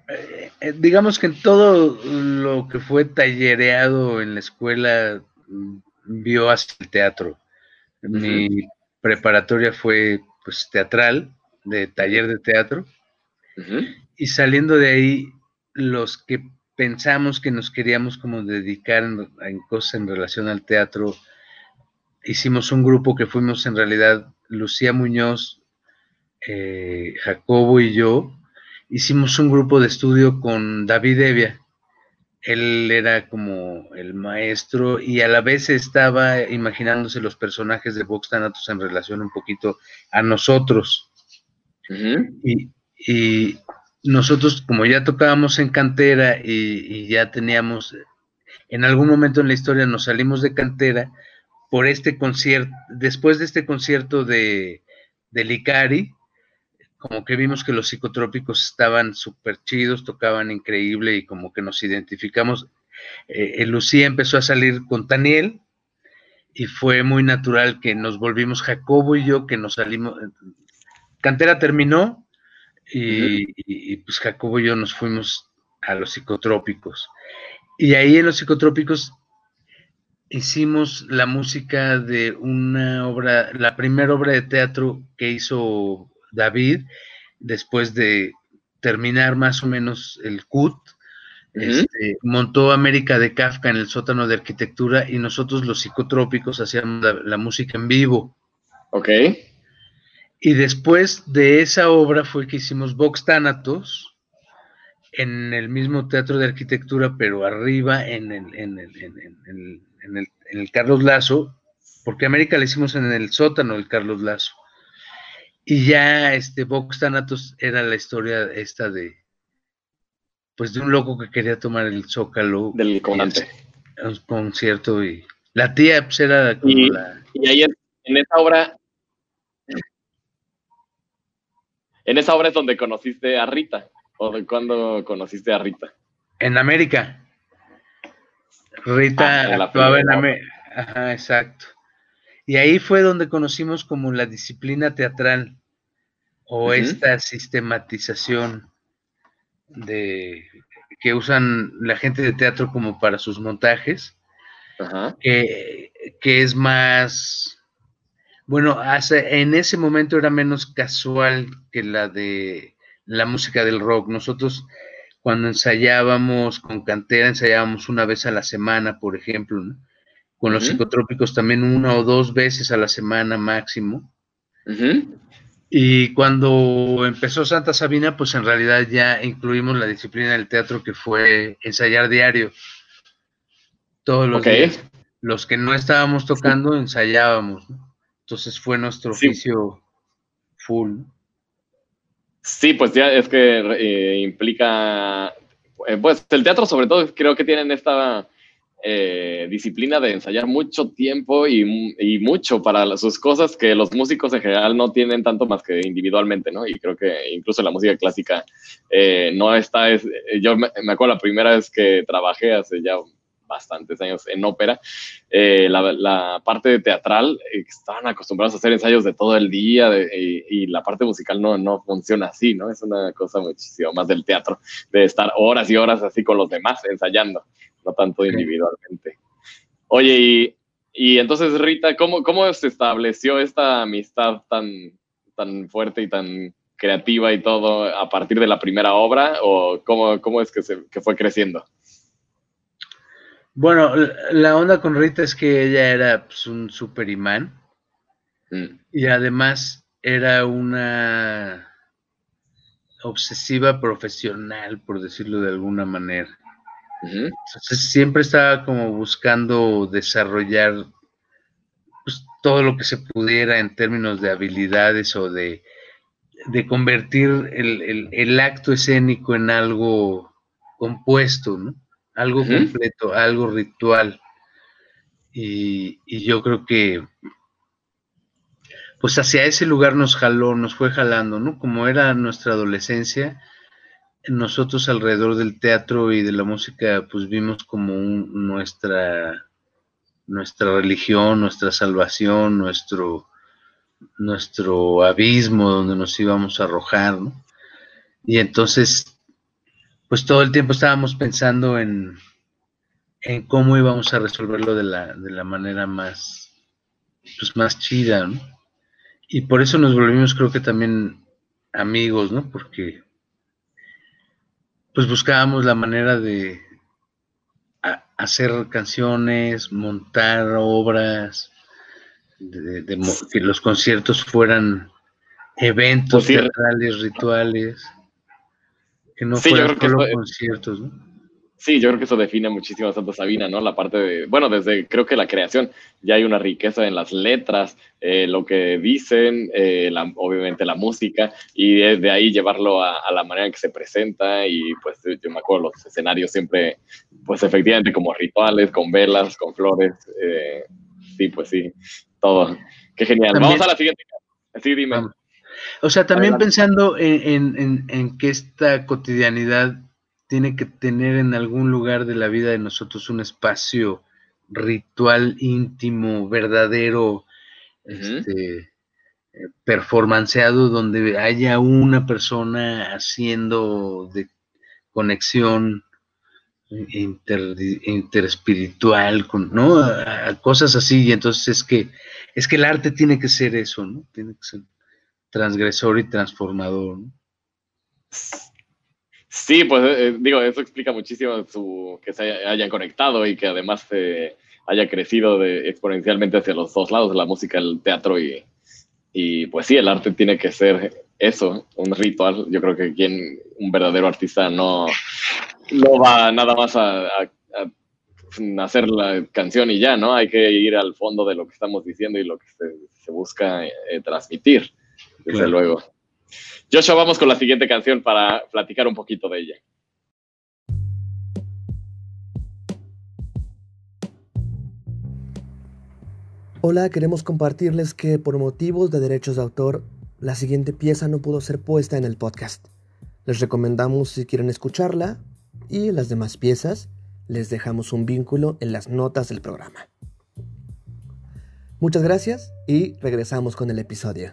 eh, digamos que en todo lo que fue tallereado en la escuela vio hacia el teatro. Mi preparatoria fue pues teatral, de taller de teatro. Y saliendo de ahí, los que pensamos que nos queríamos como dedicar en, cosas en relación al teatro, hicimos un grupo que fuimos en realidad Lucía Muñoz, eh, Jacobo y yo, hicimos un grupo de estudio con David Evia, él era como el maestro y a la vez estaba imaginándose los personajes de Vox Thanatos en relación un poquito a nosotros. y, nosotros, como ya tocábamos en cantera y, ya teníamos, en algún momento en la historia nos salimos de cantera por este concierto, después de este concierto de, de Licari, como que vimos que los psicotrópicos estaban súper chidos, tocaban increíble y como que nos identificamos. Eh, Lucía empezó a salir con Daniel y fue muy natural que nos volvimos Jacobo y yo, que nos salimos. Cantera terminó y, pues Jacobo y yo nos fuimos a los psicotrópicos. Y ahí en los psicotrópicos hicimos la música de una obra, la primera obra de teatro que hizo David, después de terminar más o menos el CUT, este, montó América de Kafka en el sótano de arquitectura y nosotros los psicotrópicos hacíamos la, música en vivo. Ok. Y después de esa obra fue que hicimos Vox Thanatos en el mismo teatro de arquitectura, pero arriba en el, en el, en el, en el Carlos Lazo, porque América la hicimos en el sótano del Carlos Lazo. Y ya este Vox Thanatos era la historia esta de pues de un loco que quería tomar el zócalo del comandante. Un concierto y la tía pues era como y, la y ahí en, esa obra en esa obra es donde conociste a Rita o de cuándo conociste a Rita. En América. Rita ah, actuaba en América ajá exacto. Y ahí fue donde conocimos como la disciplina teatral o esta sistematización de que usan la gente de teatro como para sus montajes, Que, es más, bueno, hace, en ese momento era menos casual que la de la música del rock. Nosotros cuando ensayábamos con cantera, ensayábamos una vez a la semana, por ejemplo, con los psicotrópicos también una o dos veces a la semana máximo. Y cuando empezó Santa Sabina, pues en realidad ya incluimos la disciplina del teatro que fue ensayar diario. Todos los días. Los que no estábamos tocando, ensayábamos. Entonces fue nuestro oficio full. Sí, pues ya es que eh, implica, eh, pues el teatro sobre todo creo que tienen esta eh, disciplina de ensayar mucho tiempo y, y, mucho para sus cosas que los músicos en general no tienen tanto más que individualmente, ¿no? Y creo que incluso la música clásica eh, no está, es, yo me, me, acuerdo la primera vez que trabajé hace ya bastantes años en ópera, eh, la, la, parte teatral, eh, estaban acostumbrados a hacer ensayos de todo el día de, y, y, la parte musical no, no funciona así, ¿no? Es una cosa muchísimo más del teatro, de estar horas y horas así con los demás ensayando, no tanto individualmente. Oye, y, y entonces Rita, ¿cómo, ¿cómo se estableció esta amistad tan, tan fuerte y tan creativa y todo a partir de la primera obra o cómo, cómo es que, se, que fue creciendo? Bueno, la onda con Rita es que ella era pues, un super imán mm. y además era una obsesiva profesional, por decirlo de alguna manera. Uh -huh. Entonces siempre estaba como buscando desarrollar pues, todo lo que se pudiera en términos de habilidades o de, de convertir el, el, el acto escénico en algo compuesto, ¿no? algo uh -huh. completo, algo ritual. Y, y, yo creo que, pues hacia ese lugar nos jaló, nos fue jalando, ¿no? Como era nuestra adolescencia, nosotros alrededor del teatro y de la música, pues vimos como nuestra, nuestra religión, nuestra salvación, nuestro, nuestro abismo donde nos íbamos a arrojar, ¿no? Y entonces pues todo el tiempo estábamos pensando en, en cómo íbamos a resolverlo de la, de la manera más, pues más chida, ¿no? Y por eso nos volvimos, creo que también amigos, ¿no? Porque pues buscábamos la manera de hacer canciones, montar obras, de, de, de, que los conciertos fueran eventos pues sí. teatrales, rituales. Que no sí, fueran solo conciertos, ¿no? Sí, yo creo que eso define muchísimo a Santa Sabina, ¿no? La parte de, bueno, desde creo que la creación ya hay una riqueza en las letras, eh, lo que dicen, eh, la, obviamente la música, y de ahí llevarlo a, a, la manera en que se presenta, y pues yo me acuerdo los escenarios siempre, pues efectivamente como rituales, con velas, con flores, eh, sí, pues sí, todo. Qué genial. También, Vamos a la siguiente. Sí, dime. O sea, también Adelante. pensando en, en, en, que esta cotidianidad tiene que tener en algún lugar de la vida de nosotros un espacio ritual, íntimo, verdadero, uh -huh. este, performanceado, donde haya una persona haciendo de conexión inter, interespiritual, con, ¿no? A, a cosas así, y entonces es que, es que el arte tiene que ser eso, ¿no? Tiene que ser transgresor y transformador. ¿no? Sí, pues eh, digo, eso explica muchísimo su, que se hayan conectado y que además eh, haya crecido de, exponencialmente hacia los dos lados, la música, el teatro y, y pues sí, el arte tiene que ser eso, un ritual. Yo creo que quien, un verdadero artista no, no va nada más a, a, a hacer la canción y ya, ¿no? Hay que ir al fondo de lo que estamos diciendo y lo que se, se busca eh, transmitir desde claro. luego. Joshua, vamos con la siguiente canción para platicar un poquito de ella. Hola, queremos compartirles que por motivos de derechos de autor, la siguiente pieza no pudo ser puesta en el podcast. Les recomendamos si quieren escucharla y las demás piezas les dejamos un vínculo en las notas del programa. Muchas gracias y regresamos con el episodio.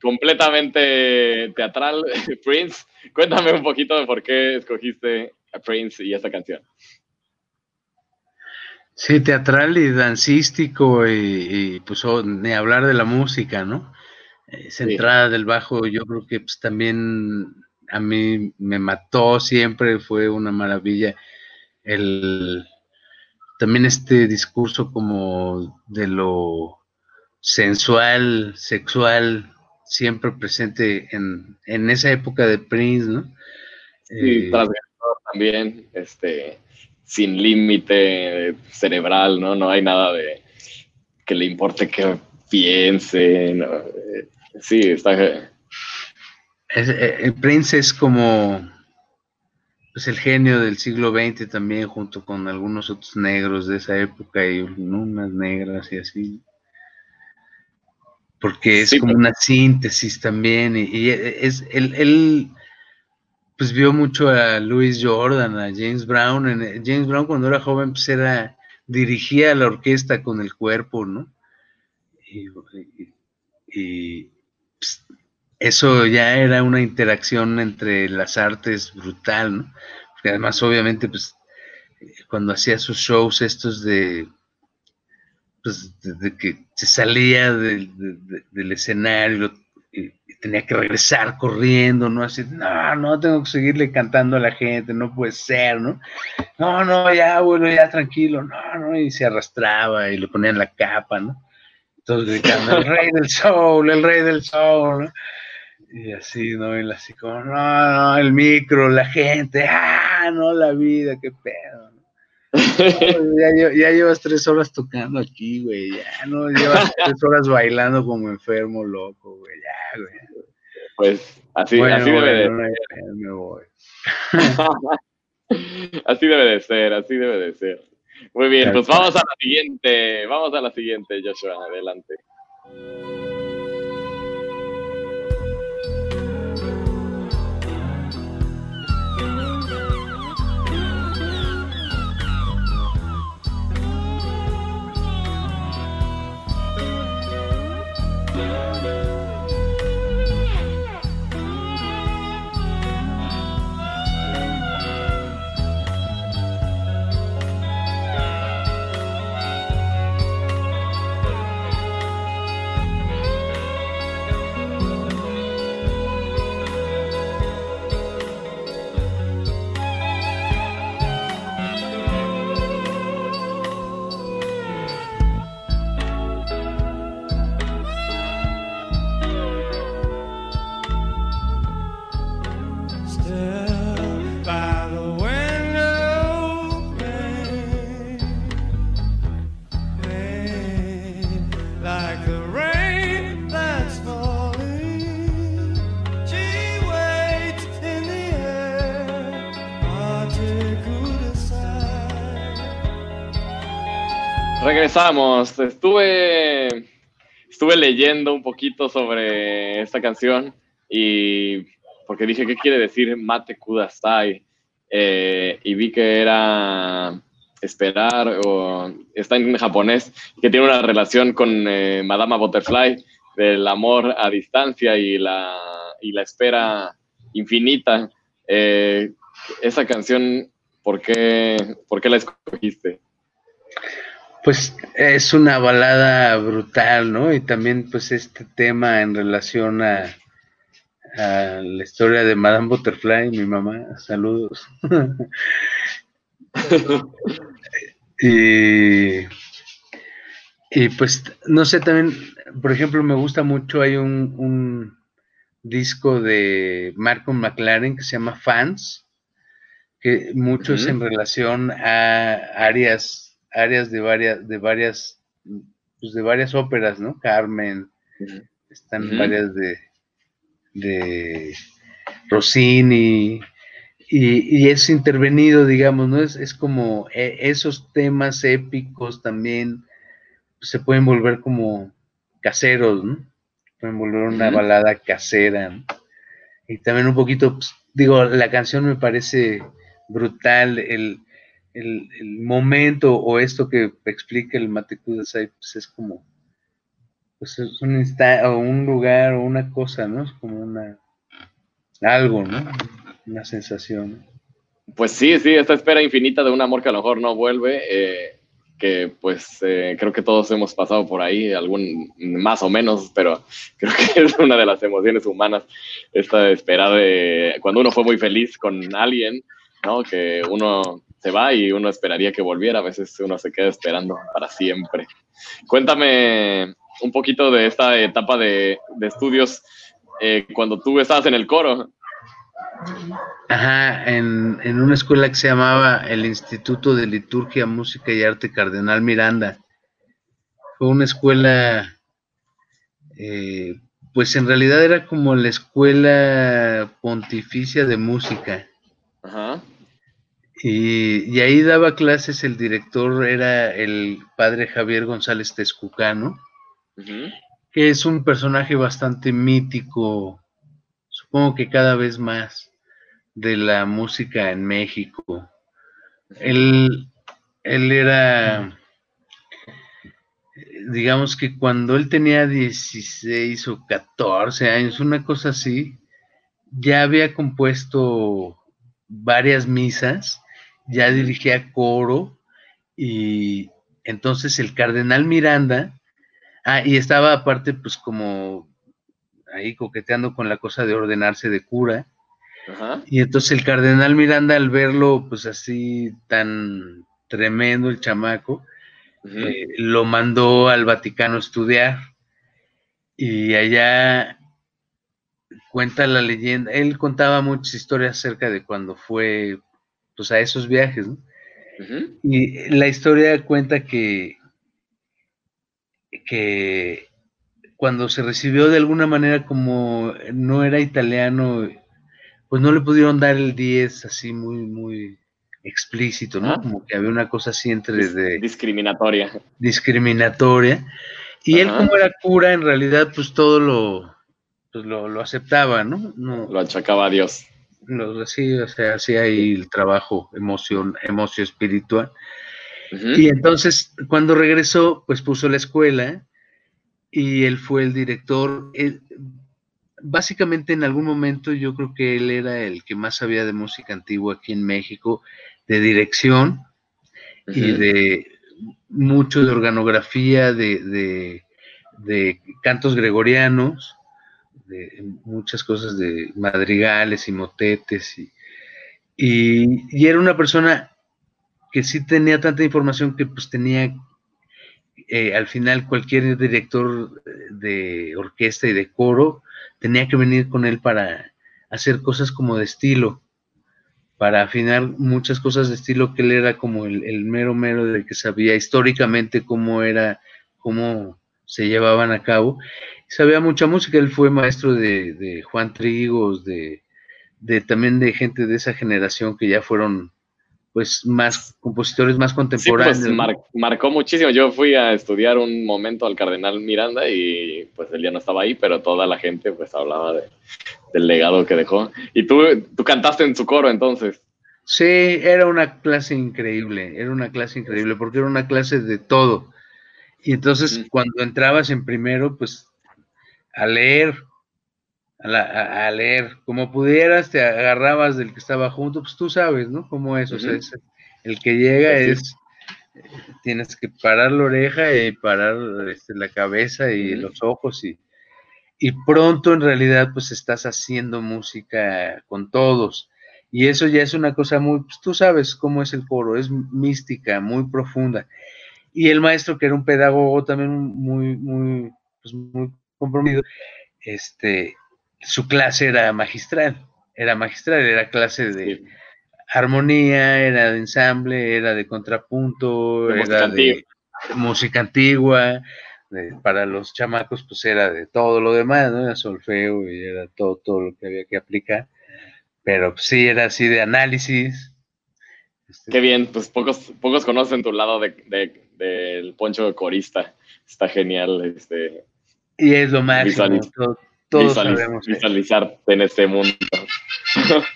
Completamente teatral, Prince. Cuéntame un poquito de por qué escogiste a Prince y esta canción. Sí, teatral y dancístico y, y pues oh, ni hablar de la música, ¿no? Esa sí. entrada del bajo yo creo que pues, también a mí me mató siempre, fue una maravilla. El, también este discurso como de lo sensual, sexual, siempre presente en, en esa época de Prince, ¿no? Sí, eh, también, este, sin límite cerebral, ¿no? No hay nada de que le importe que piense, ¿no? Sí, está, Es- eh, el Prince es como pues el genio del siglo XX también, junto con algunos otros negros de esa época y unas negras y así. Porque es Sí, como pero- una síntesis también. Y, y es él, él, pues vio mucho a Louis Jordan, a James Brown. En, James Brown cuando era joven, pues era, dirigía la orquesta con el cuerpo, ¿no? Y, y- y, pues, eso ya era una interacción entre las artes brutal, ¿no? Porque además, obviamente, pues, cuando hacía sus shows estos de, pues, de, de que se salía del, de- de- del escenario y, tenía que regresar corriendo, ¿no? Así, no, no, tengo que seguirle cantando a la gente, no puede ser, ¿no? No, no, ya, bueno, ya tranquilo, no, no, y se arrastraba y le ponían la capa, ¿no? Todos gritando, el rey del soul, el rey del soul, ¿no? Y así, ¿no? Y así como, no, no, el micro, la gente, ah, no, la vida, qué pedo. Ya, ya llevas tres horas tocando aquí, güey, ya, no, llevas tres horas bailando como enfermo, loco, güey, ya, güey. Pues así, Bueno, así debe de bueno, pedo, me voy. Así debe de ser, así debe de ser. Muy bien, pues vamos a la siguiente, vamos a la siguiente, Joshua, adelante. Regresamos. Estuve, estuve leyendo un poquito sobre esta canción y porque dije, ¿qué quiere decir mate kudasai? Eh, y vi que era esperar o está en japonés, que tiene una relación con eh, Madama Butterfly, del amor a distancia y la, y la espera infinita. Eh, esa canción, ¿por qué, ¿por qué la escogiste? Pues es una balada brutal, ¿no? Y también pues este tema en relación a, a la historia de Madame Butterfly, mi mamá, saludos. y, y pues, no sé, también, por ejemplo, me gusta mucho, hay un, un disco de Malcolm McLaren que se llama Fans, que muchos Ujú. en relación a áreas, áreas de varias, de varias, pues de varias óperas, ¿no? Carmen, están varias de, de Rossini, y, y es intervenido, digamos, ¿no? Es, es como eh, esos temas épicos también se pueden volver como caseros, ¿no? Pueden volver una balada casera, ¿no? Y también un poquito, pues, digo, la canción me parece brutal, el, el, el momento o esto que explica el Mate Kudasai, pues es como, pues es un insta- o un lugar o una cosa, ¿no? Es como una, algo, ¿no? Una sensación. Pues sí, sí, esta espera infinita de un amor que a lo mejor no vuelve, eh, que pues eh, creo que todos hemos pasado por ahí, algún más o menos, pero creo que es una de las emociones humanas, esta espera de cuando uno fue muy feliz con alguien, ¿no? Que uno se va y uno esperaría que volviera, a veces uno se queda esperando para siempre. Cuéntame un poquito de esta etapa de, de estudios eh, cuando tú estabas en el coro. Ajá, en, en una escuela que se llamaba el Instituto de Liturgia, Música y Arte Cardenal Miranda. Fue una escuela, eh, pues en realidad era como la escuela pontificia de música. Ajá. Y, y ahí daba clases, el director era el padre Javier González Tezcucano, ujú. que es un personaje bastante mítico, supongo que cada vez más, de la música en México. Él, él era, digamos que cuando él tenía 16 o 14 años, una cosa así, ya había compuesto varias misas, ya dirigía coro y entonces el cardenal Miranda, ah, y estaba aparte pues como ahí coqueteando con la cosa de ordenarse de cura, Ajá. y entonces el cardenal Miranda al verlo pues así tan tremendo el chamaco, eh, lo mandó al Vaticano a estudiar. Y allá cuenta la leyenda, él contaba muchas historias acerca de cuando fue pues a esos viajes, ¿no? Y la historia cuenta que, que cuando se recibió de alguna manera como no era italiano, pues no le pudieron dar el 10 así muy, muy explícito, ¿no? Ah. Como que había una cosa así entre de Discriminatoria. discriminatoria. Y él como era cura, en realidad pues todo lo, pues, lo, lo aceptaba, ¿no? no Lo achacaba a Dios. Lo, sí, o sea, hacía ahí el trabajo emoción, emocio espiritual. Y entonces, cuando regresó, pues puso la escuela y él fue el director. Él- básicamente, en algún momento, yo creo que él era el que más sabía de música antigua aquí en México, de dirección y de mucho de organografía, de, de- de cantos gregorianos, de muchas cosas de madrigales y motetes. Y, y- era una persona que sí tenía tanta información que pues tenía, eh, al final cualquier director de orquesta y de coro tenía que venir con él para hacer cosas como de estilo, para afinar muchas cosas de estilo que él era como el, el mero mero del que sabía históricamente cómo era, cómo se llevaban a cabo. Sabía mucha música, él fue maestro de, de Juan Trigos, de, de también de gente de esa generación que ya fueron pues más compositores más Sí, contemporáneos. pues ¿no? mar- marcó muchísimo. Yo fui a estudiar un momento al Cardenal Miranda y pues él ya no estaba ahí, pero toda la gente pues hablaba de- del legado que dejó. Y tú, tú cantaste en su coro entonces. Sí, era una clase increíble, era una clase increíble, porque era una clase de todo. Y entonces cuando entrabas en primero, pues a leer, a, la- a- a leer, como pudieras, te agarrabas del que estaba junto, pues tú sabes, ¿no? Cómo es, o sea, es- el que llega sí. es, tienes que parar la oreja y parar este, la cabeza y los ojos y, y pronto en realidad pues estás haciendo música con todos. Y eso ya es una cosa muy, pues tú sabes cómo es el coro, es mística, muy profunda. Y el maestro, que era un pedagogo también muy, muy, pues muy comprometido, este, su clase era magistral, era magistral, era clase de Sí. armonía, era de ensamble, era de contrapunto, De era de música antigua, de- para los chamacos pues era de todo lo demás, ¿no? Era solfeo y era todo, todo lo que había que aplicar, pero pues, sí era así de análisis. este, Qué bien, pues pocos, pocos conocen tu lado de, de- del poncho corista. Está genial este, y es lo to- todos visualiz- sabemos. visualizarte en este mundo.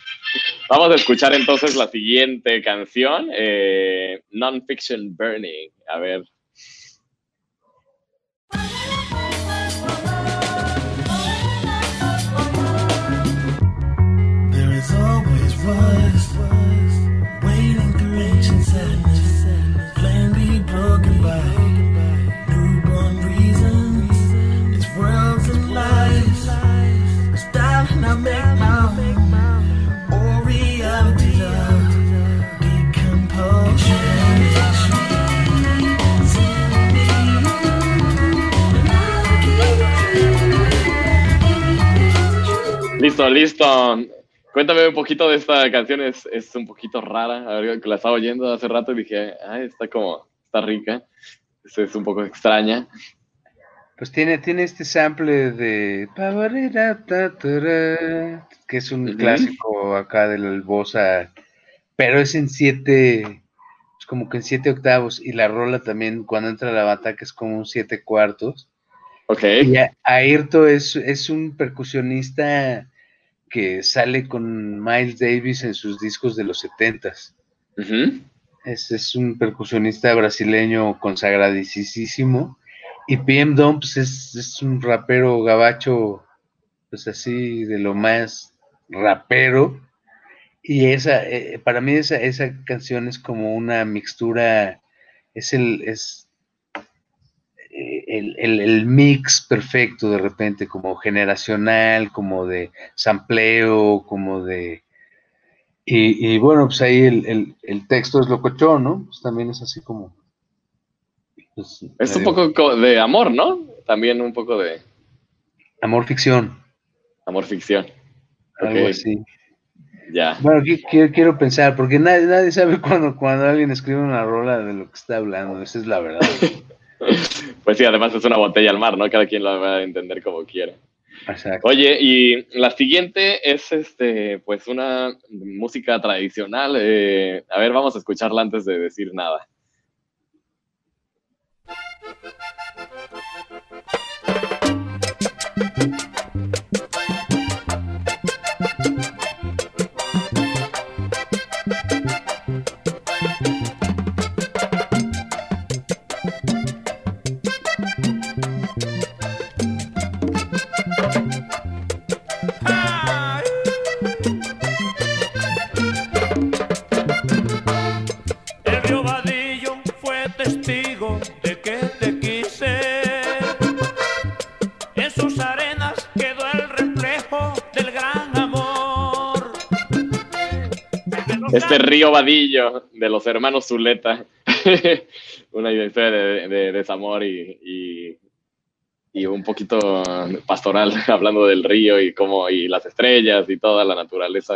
Vamos a escuchar entonces la siguiente canción, eh, Non-Fiction Burning. A ver. Listo, listo. Cuéntame un poquito de esta canción, es, es un poquito rara. A ver, la estaba oyendo hace rato y dije, ay, está como, está rica. Es, es un poco extraña. Pues tiene, tiene este sample de que es un clásico acá del bossa, pero es en siete, es como que en siete octavos, y la rola también cuando entra la bataca es como un siete cuartos. Ok. Y a- es, es un percusionista que sale con Miles Davis en sus discos de los setentas. Ujú. Es, es un percusionista brasileño consagradísimo. Y PM Don, pues es, es un rapero gabacho, pues así de lo más rapero. Y esa, eh, para mí esa, esa canción es como una mixtura, es el, es el, el- el mix perfecto de repente, como generacional, como de sampleo, como de... Y, y bueno, pues ahí el, el- el texto es locochón, ¿no? Pues también es así como... pues, Es un poco co- de amor, ¿no? También un poco de Amor ficción, amor ficción. algo Ok. así. Ya. Bueno, qui- quiero, quiero pensar, porque nadie, nadie sabe cuando, cuando alguien escribe una rola de lo que está hablando, esa es la verdad. Pues sí, además es una botella al mar, ¿no? Cada quien lo va a entender como quiera. Exacto. Oye, y la siguiente es este, pues una música tradicional. eh, a ver, vamos a escucharla antes de decir nada. Este río Vadillo de los hermanos Zuleta. una historia de, de desamor y, y, y un poquito pastoral, hablando del río y cómo, y las estrellas y toda la naturaleza,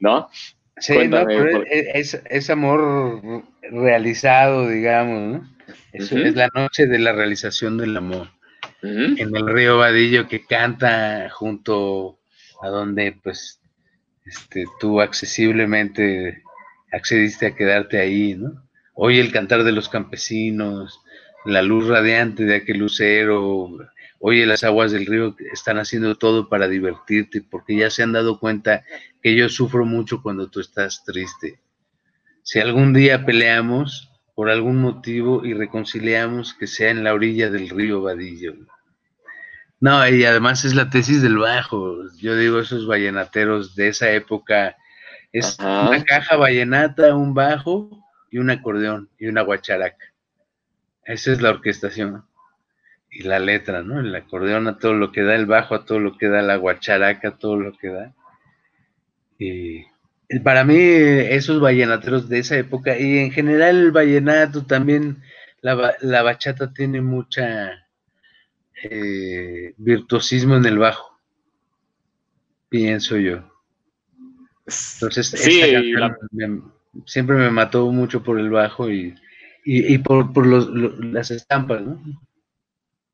¿no? Sí, Cuéntame, no, pero es, es- amor realizado, digamos, ¿no? Es, Ujú. es la noche de la realización del amor. Ujú. En el río Vadillo que canta junto a donde, pues, este, tú accesiblemente accediste a quedarte ahí, ¿no? Oye el cantar de los campesinos, la luz radiante de aquel lucero, oye las aguas del río están haciendo todo para divertirte, porque ya se han dado cuenta que yo sufro mucho cuando tú estás triste. Si algún día peleamos por algún motivo y reconciliamos que sea en la orilla del río Vadillo. No, y además es la tesis del bajo. Yo digo, esos vallenateros de esa época es Ajá. una caja vallenata, un bajo y un acordeón y una guacharaca. Esa es la orquestación. Y la letra, ¿no? El acordeón a todo lo que da, el bajo a todo lo que da, la guacharaca a todo lo que da. Y para mí, esos vallenateros de esa época, y en general el vallenato también, la, la bachata tiene mucha eh, virtuosismo en el bajo, pienso yo. Entonces, Sí, me- siempre me mató mucho por el bajo y, y, y por, por los, lo- las estampas, ¿no?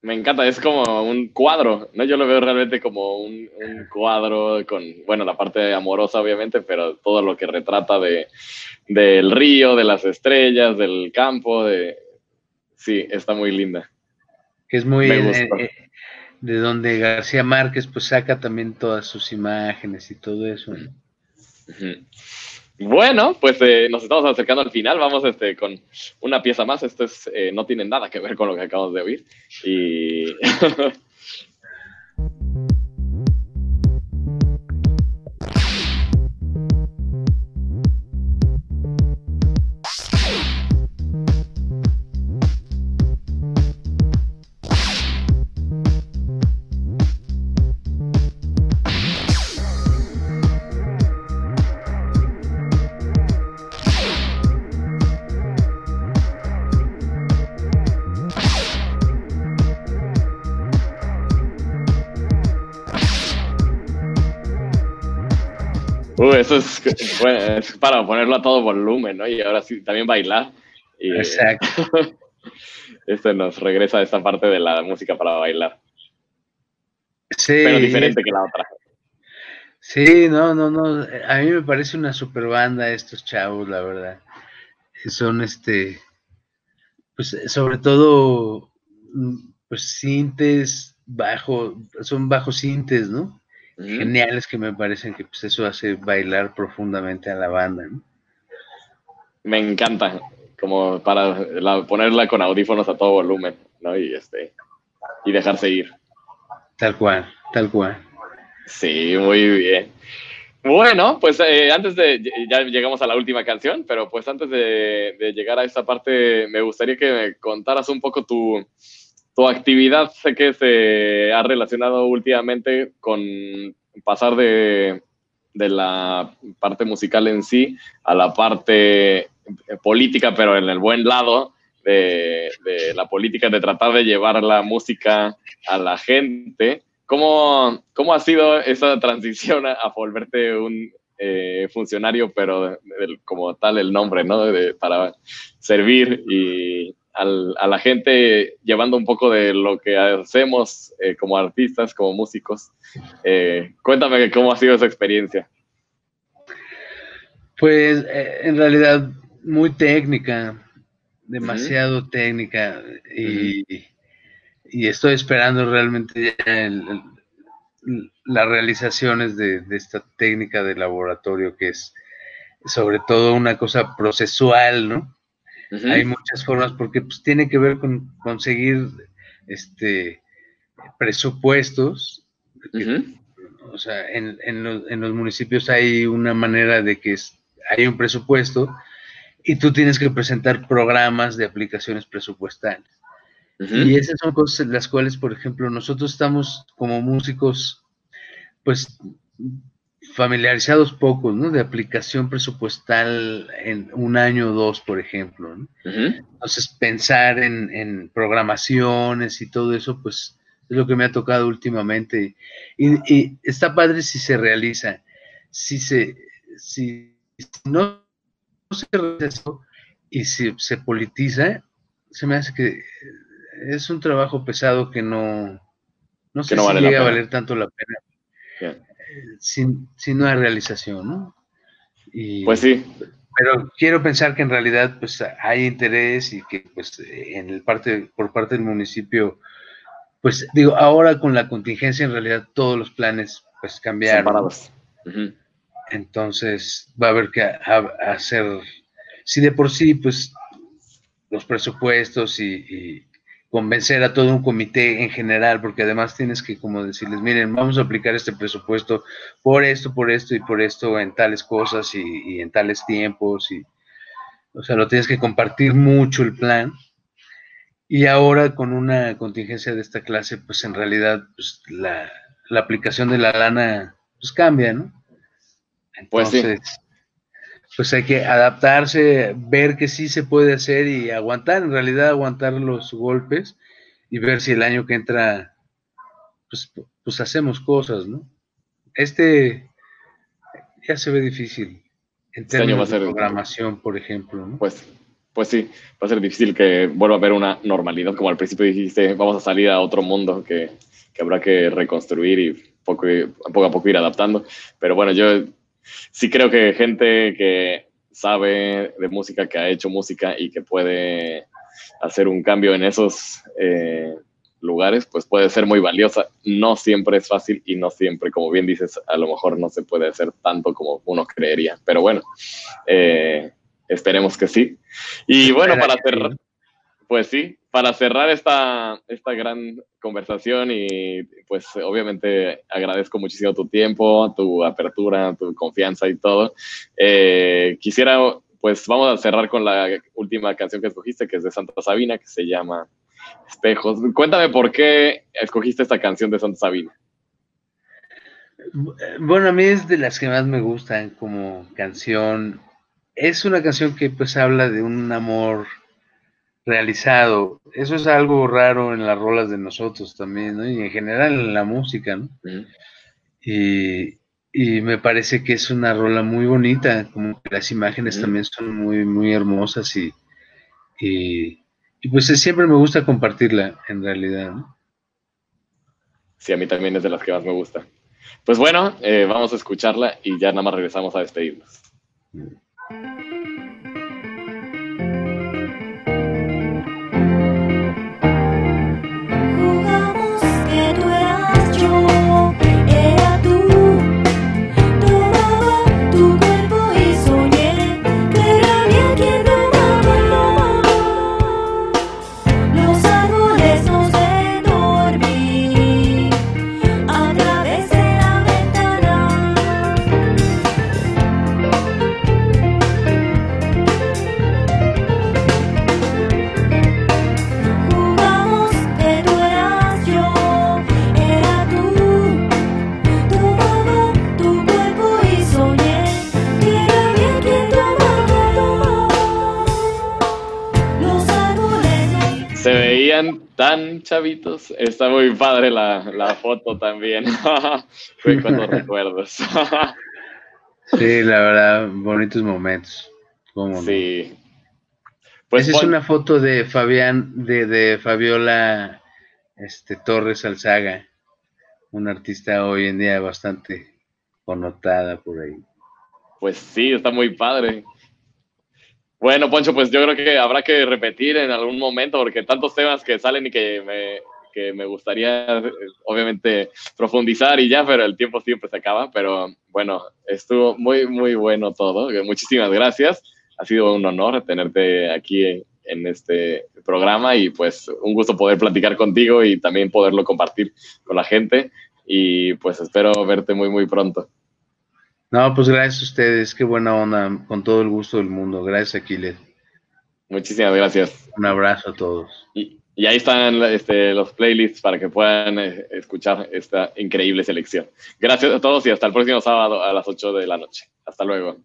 Me encanta, es como un cuadro, ¿no? Yo lo veo realmente como un, un cuadro con, bueno, la parte amorosa obviamente, pero todo lo que retrata de, del río, de las estrellas, del campo, de... Sí, está muy linda. Que es muy eh, eh, de donde García Márquez pues saca también todas sus imágenes y todo eso. Bueno, pues eh, nos estamos acercando al final, vamos este, con una pieza más, esto es, eh, no tiene nada que ver con lo que acabamos de oír. Y... es para ponerlo a todo volumen, ¿no? Y ahora sí, también bailar. Y- Exacto. este nos regresa a esta parte de la música para bailar, Sí, pero diferente que la otra. Sí, no, no, no. A mí me parece una super banda estos chavos, la verdad. Son este, pues sobre todo, mm, pues sintes bajo, son bajos sintes, ¿no? Geniales que me parecen que pues eso hace bailar profundamente a la banda, ¿no? Me encanta, como para la- ponerla con audífonos a todo volumen, ¿no? Y este y dejarse ir. Tal cual, tal cual. Sí, muy bien. Bueno, pues eh, antes de, ya llegamos a la última canción, pero pues antes de, de llegar a esta parte, me gustaría que me contaras un poco tu, tu actividad. Sé que se ha relacionado últimamente con pasar de, de la parte musical en sí a la parte política, pero en el buen lado de, de la política, de tratar de llevar la música a la gente. ¿Cómo, cómo ha sido esa transición a, volverte un eh, funcionario, pero como tal el nombre, ¿no? Para servir y al- a la gente llevando un poco de lo que hacemos eh, como artistas, como músicos. Eh, cuéntame cómo ha sido esa experiencia. Pues eh, en realidad muy técnica, demasiado técnica y, y estoy esperando realmente ya el- el- las realizaciones de, de esta técnica de laboratorio que es sobre todo una cosa procesual, ¿no? Hay muchas formas porque pues, tiene que ver con conseguir este presupuestos o sea, en, en los, en los municipios hay una manera de que es- hay un presupuesto y tú tienes que presentar programas de aplicaciones presupuestales. Y esas son cosas en las cuales, por ejemplo, nosotros estamos como músicos, pues familiarizados pocos, ¿no? De aplicación presupuestal en un año o dos, por ejemplo, ¿no? Entonces, pensar en, en programaciones y todo eso, pues es lo que me ha tocado últimamente. Y, y está padre si se realiza. Si se, si, si no se realiza eso y si se politiza, se me hace que es un trabajo pesado que no, no sé no si vale llega a valer tanto la pena. Eh, si, si no hay realización, ¿no? Y, Pues sí, pero quiero pensar que en realidad pues hay interés y que pues en el parte por parte del municipio pues digo ahora con la contingencia en realidad todos los planes pues cambiaron separados. Entonces va a haber que a- a- hacer si de por sí pues los presupuestos y, y convencer a todo un comité en general porque además tienes que como decirles miren vamos a aplicar este presupuesto por esto por esto y por esto en tales cosas y, y en tales tiempos y o sea lo tienes que compartir mucho el plan y ahora con una contingencia de esta clase pues en realidad pues la, la aplicación de la lana pues cambia no Pues sí. Pues hay que adaptarse, ver que sí se puede hacer y aguantar, en realidad aguantar los golpes y ver si el año que entra, pues, pues hacemos cosas, ¿no? Este ya se ve difícil en Este año va a términos de programación, por ejemplo, ¿no? Pues, pues sí, va a ser difícil que vuelva a haber una normalidad, como al principio dijiste, vamos a salir a otro mundo que, que habrá que reconstruir y poco, poco a poco ir adaptando. Pero bueno, yo sí creo que gente que sabe de música, que ha hecho música y que puede hacer un cambio en esos eh, lugares, pues puede ser muy valiosa. No siempre es fácil y no siempre, como bien dices, a lo mejor no se puede hacer tanto como uno creería. Pero bueno, eh, esperemos que sí. Y bueno, para cerrar, pues sí, para cerrar esta, esta gran conversación y pues obviamente agradezco muchísimo tu tiempo, tu apertura, tu confianza y todo. Eh, quisiera, pues vamos a cerrar con la última canción que escogiste, que es de Santa Sabina, que se llama Espejos. Cuéntame por qué escogiste esta canción de Santa Sabina. Bueno, a mí es de las que más me gustan como canción. Es una canción que pues habla de un amor realizado. Eso es algo raro en las rolas de nosotros también, ¿no? Y en general en la música, ¿no? Y, y me parece que es una rola muy bonita, como que las imágenes también son muy, muy hermosas y, y, Y pues siempre me gusta compartirla, en realidad. ¿no? Sí, a mí también es de las que más me gusta. Pues bueno, eh, vamos a escucharla y ya nada más regresamos a despedirnos. Chavitos. Está muy padre la, la foto también. Fue cuando recuerdos. Sí, la verdad, bonitos momentos. Sí. Pues Esa es una foto de Fabián, de, de Fabiola este, Torres Alzaga, una artista hoy en día bastante connotada por ahí. Pues sí, está muy padre. Bueno, Poncho, pues yo creo que habrá que repetir en algún momento, porque tantos temas que salen y que me, que me gustaría, eh, obviamente, profundizar y ya, pero el tiempo siempre se acaba. Pero bueno, estuvo muy, muy bueno todo. Muchísimas gracias. Ha sido un honor tenerte aquí en este programa y pues un gusto poder platicar contigo y también poderlo compartir con la gente. Y pues espero verte muy, muy pronto. No, pues gracias a ustedes, qué buena onda, con todo el gusto del mundo. Gracias, Aquiles. Muchísimas gracias. Un abrazo a todos. Y, y ahí están este, los playlists para que puedan eh, escuchar esta increíble selección. Gracias a todos y hasta el próximo sábado a las 8 de la noche. Hasta luego.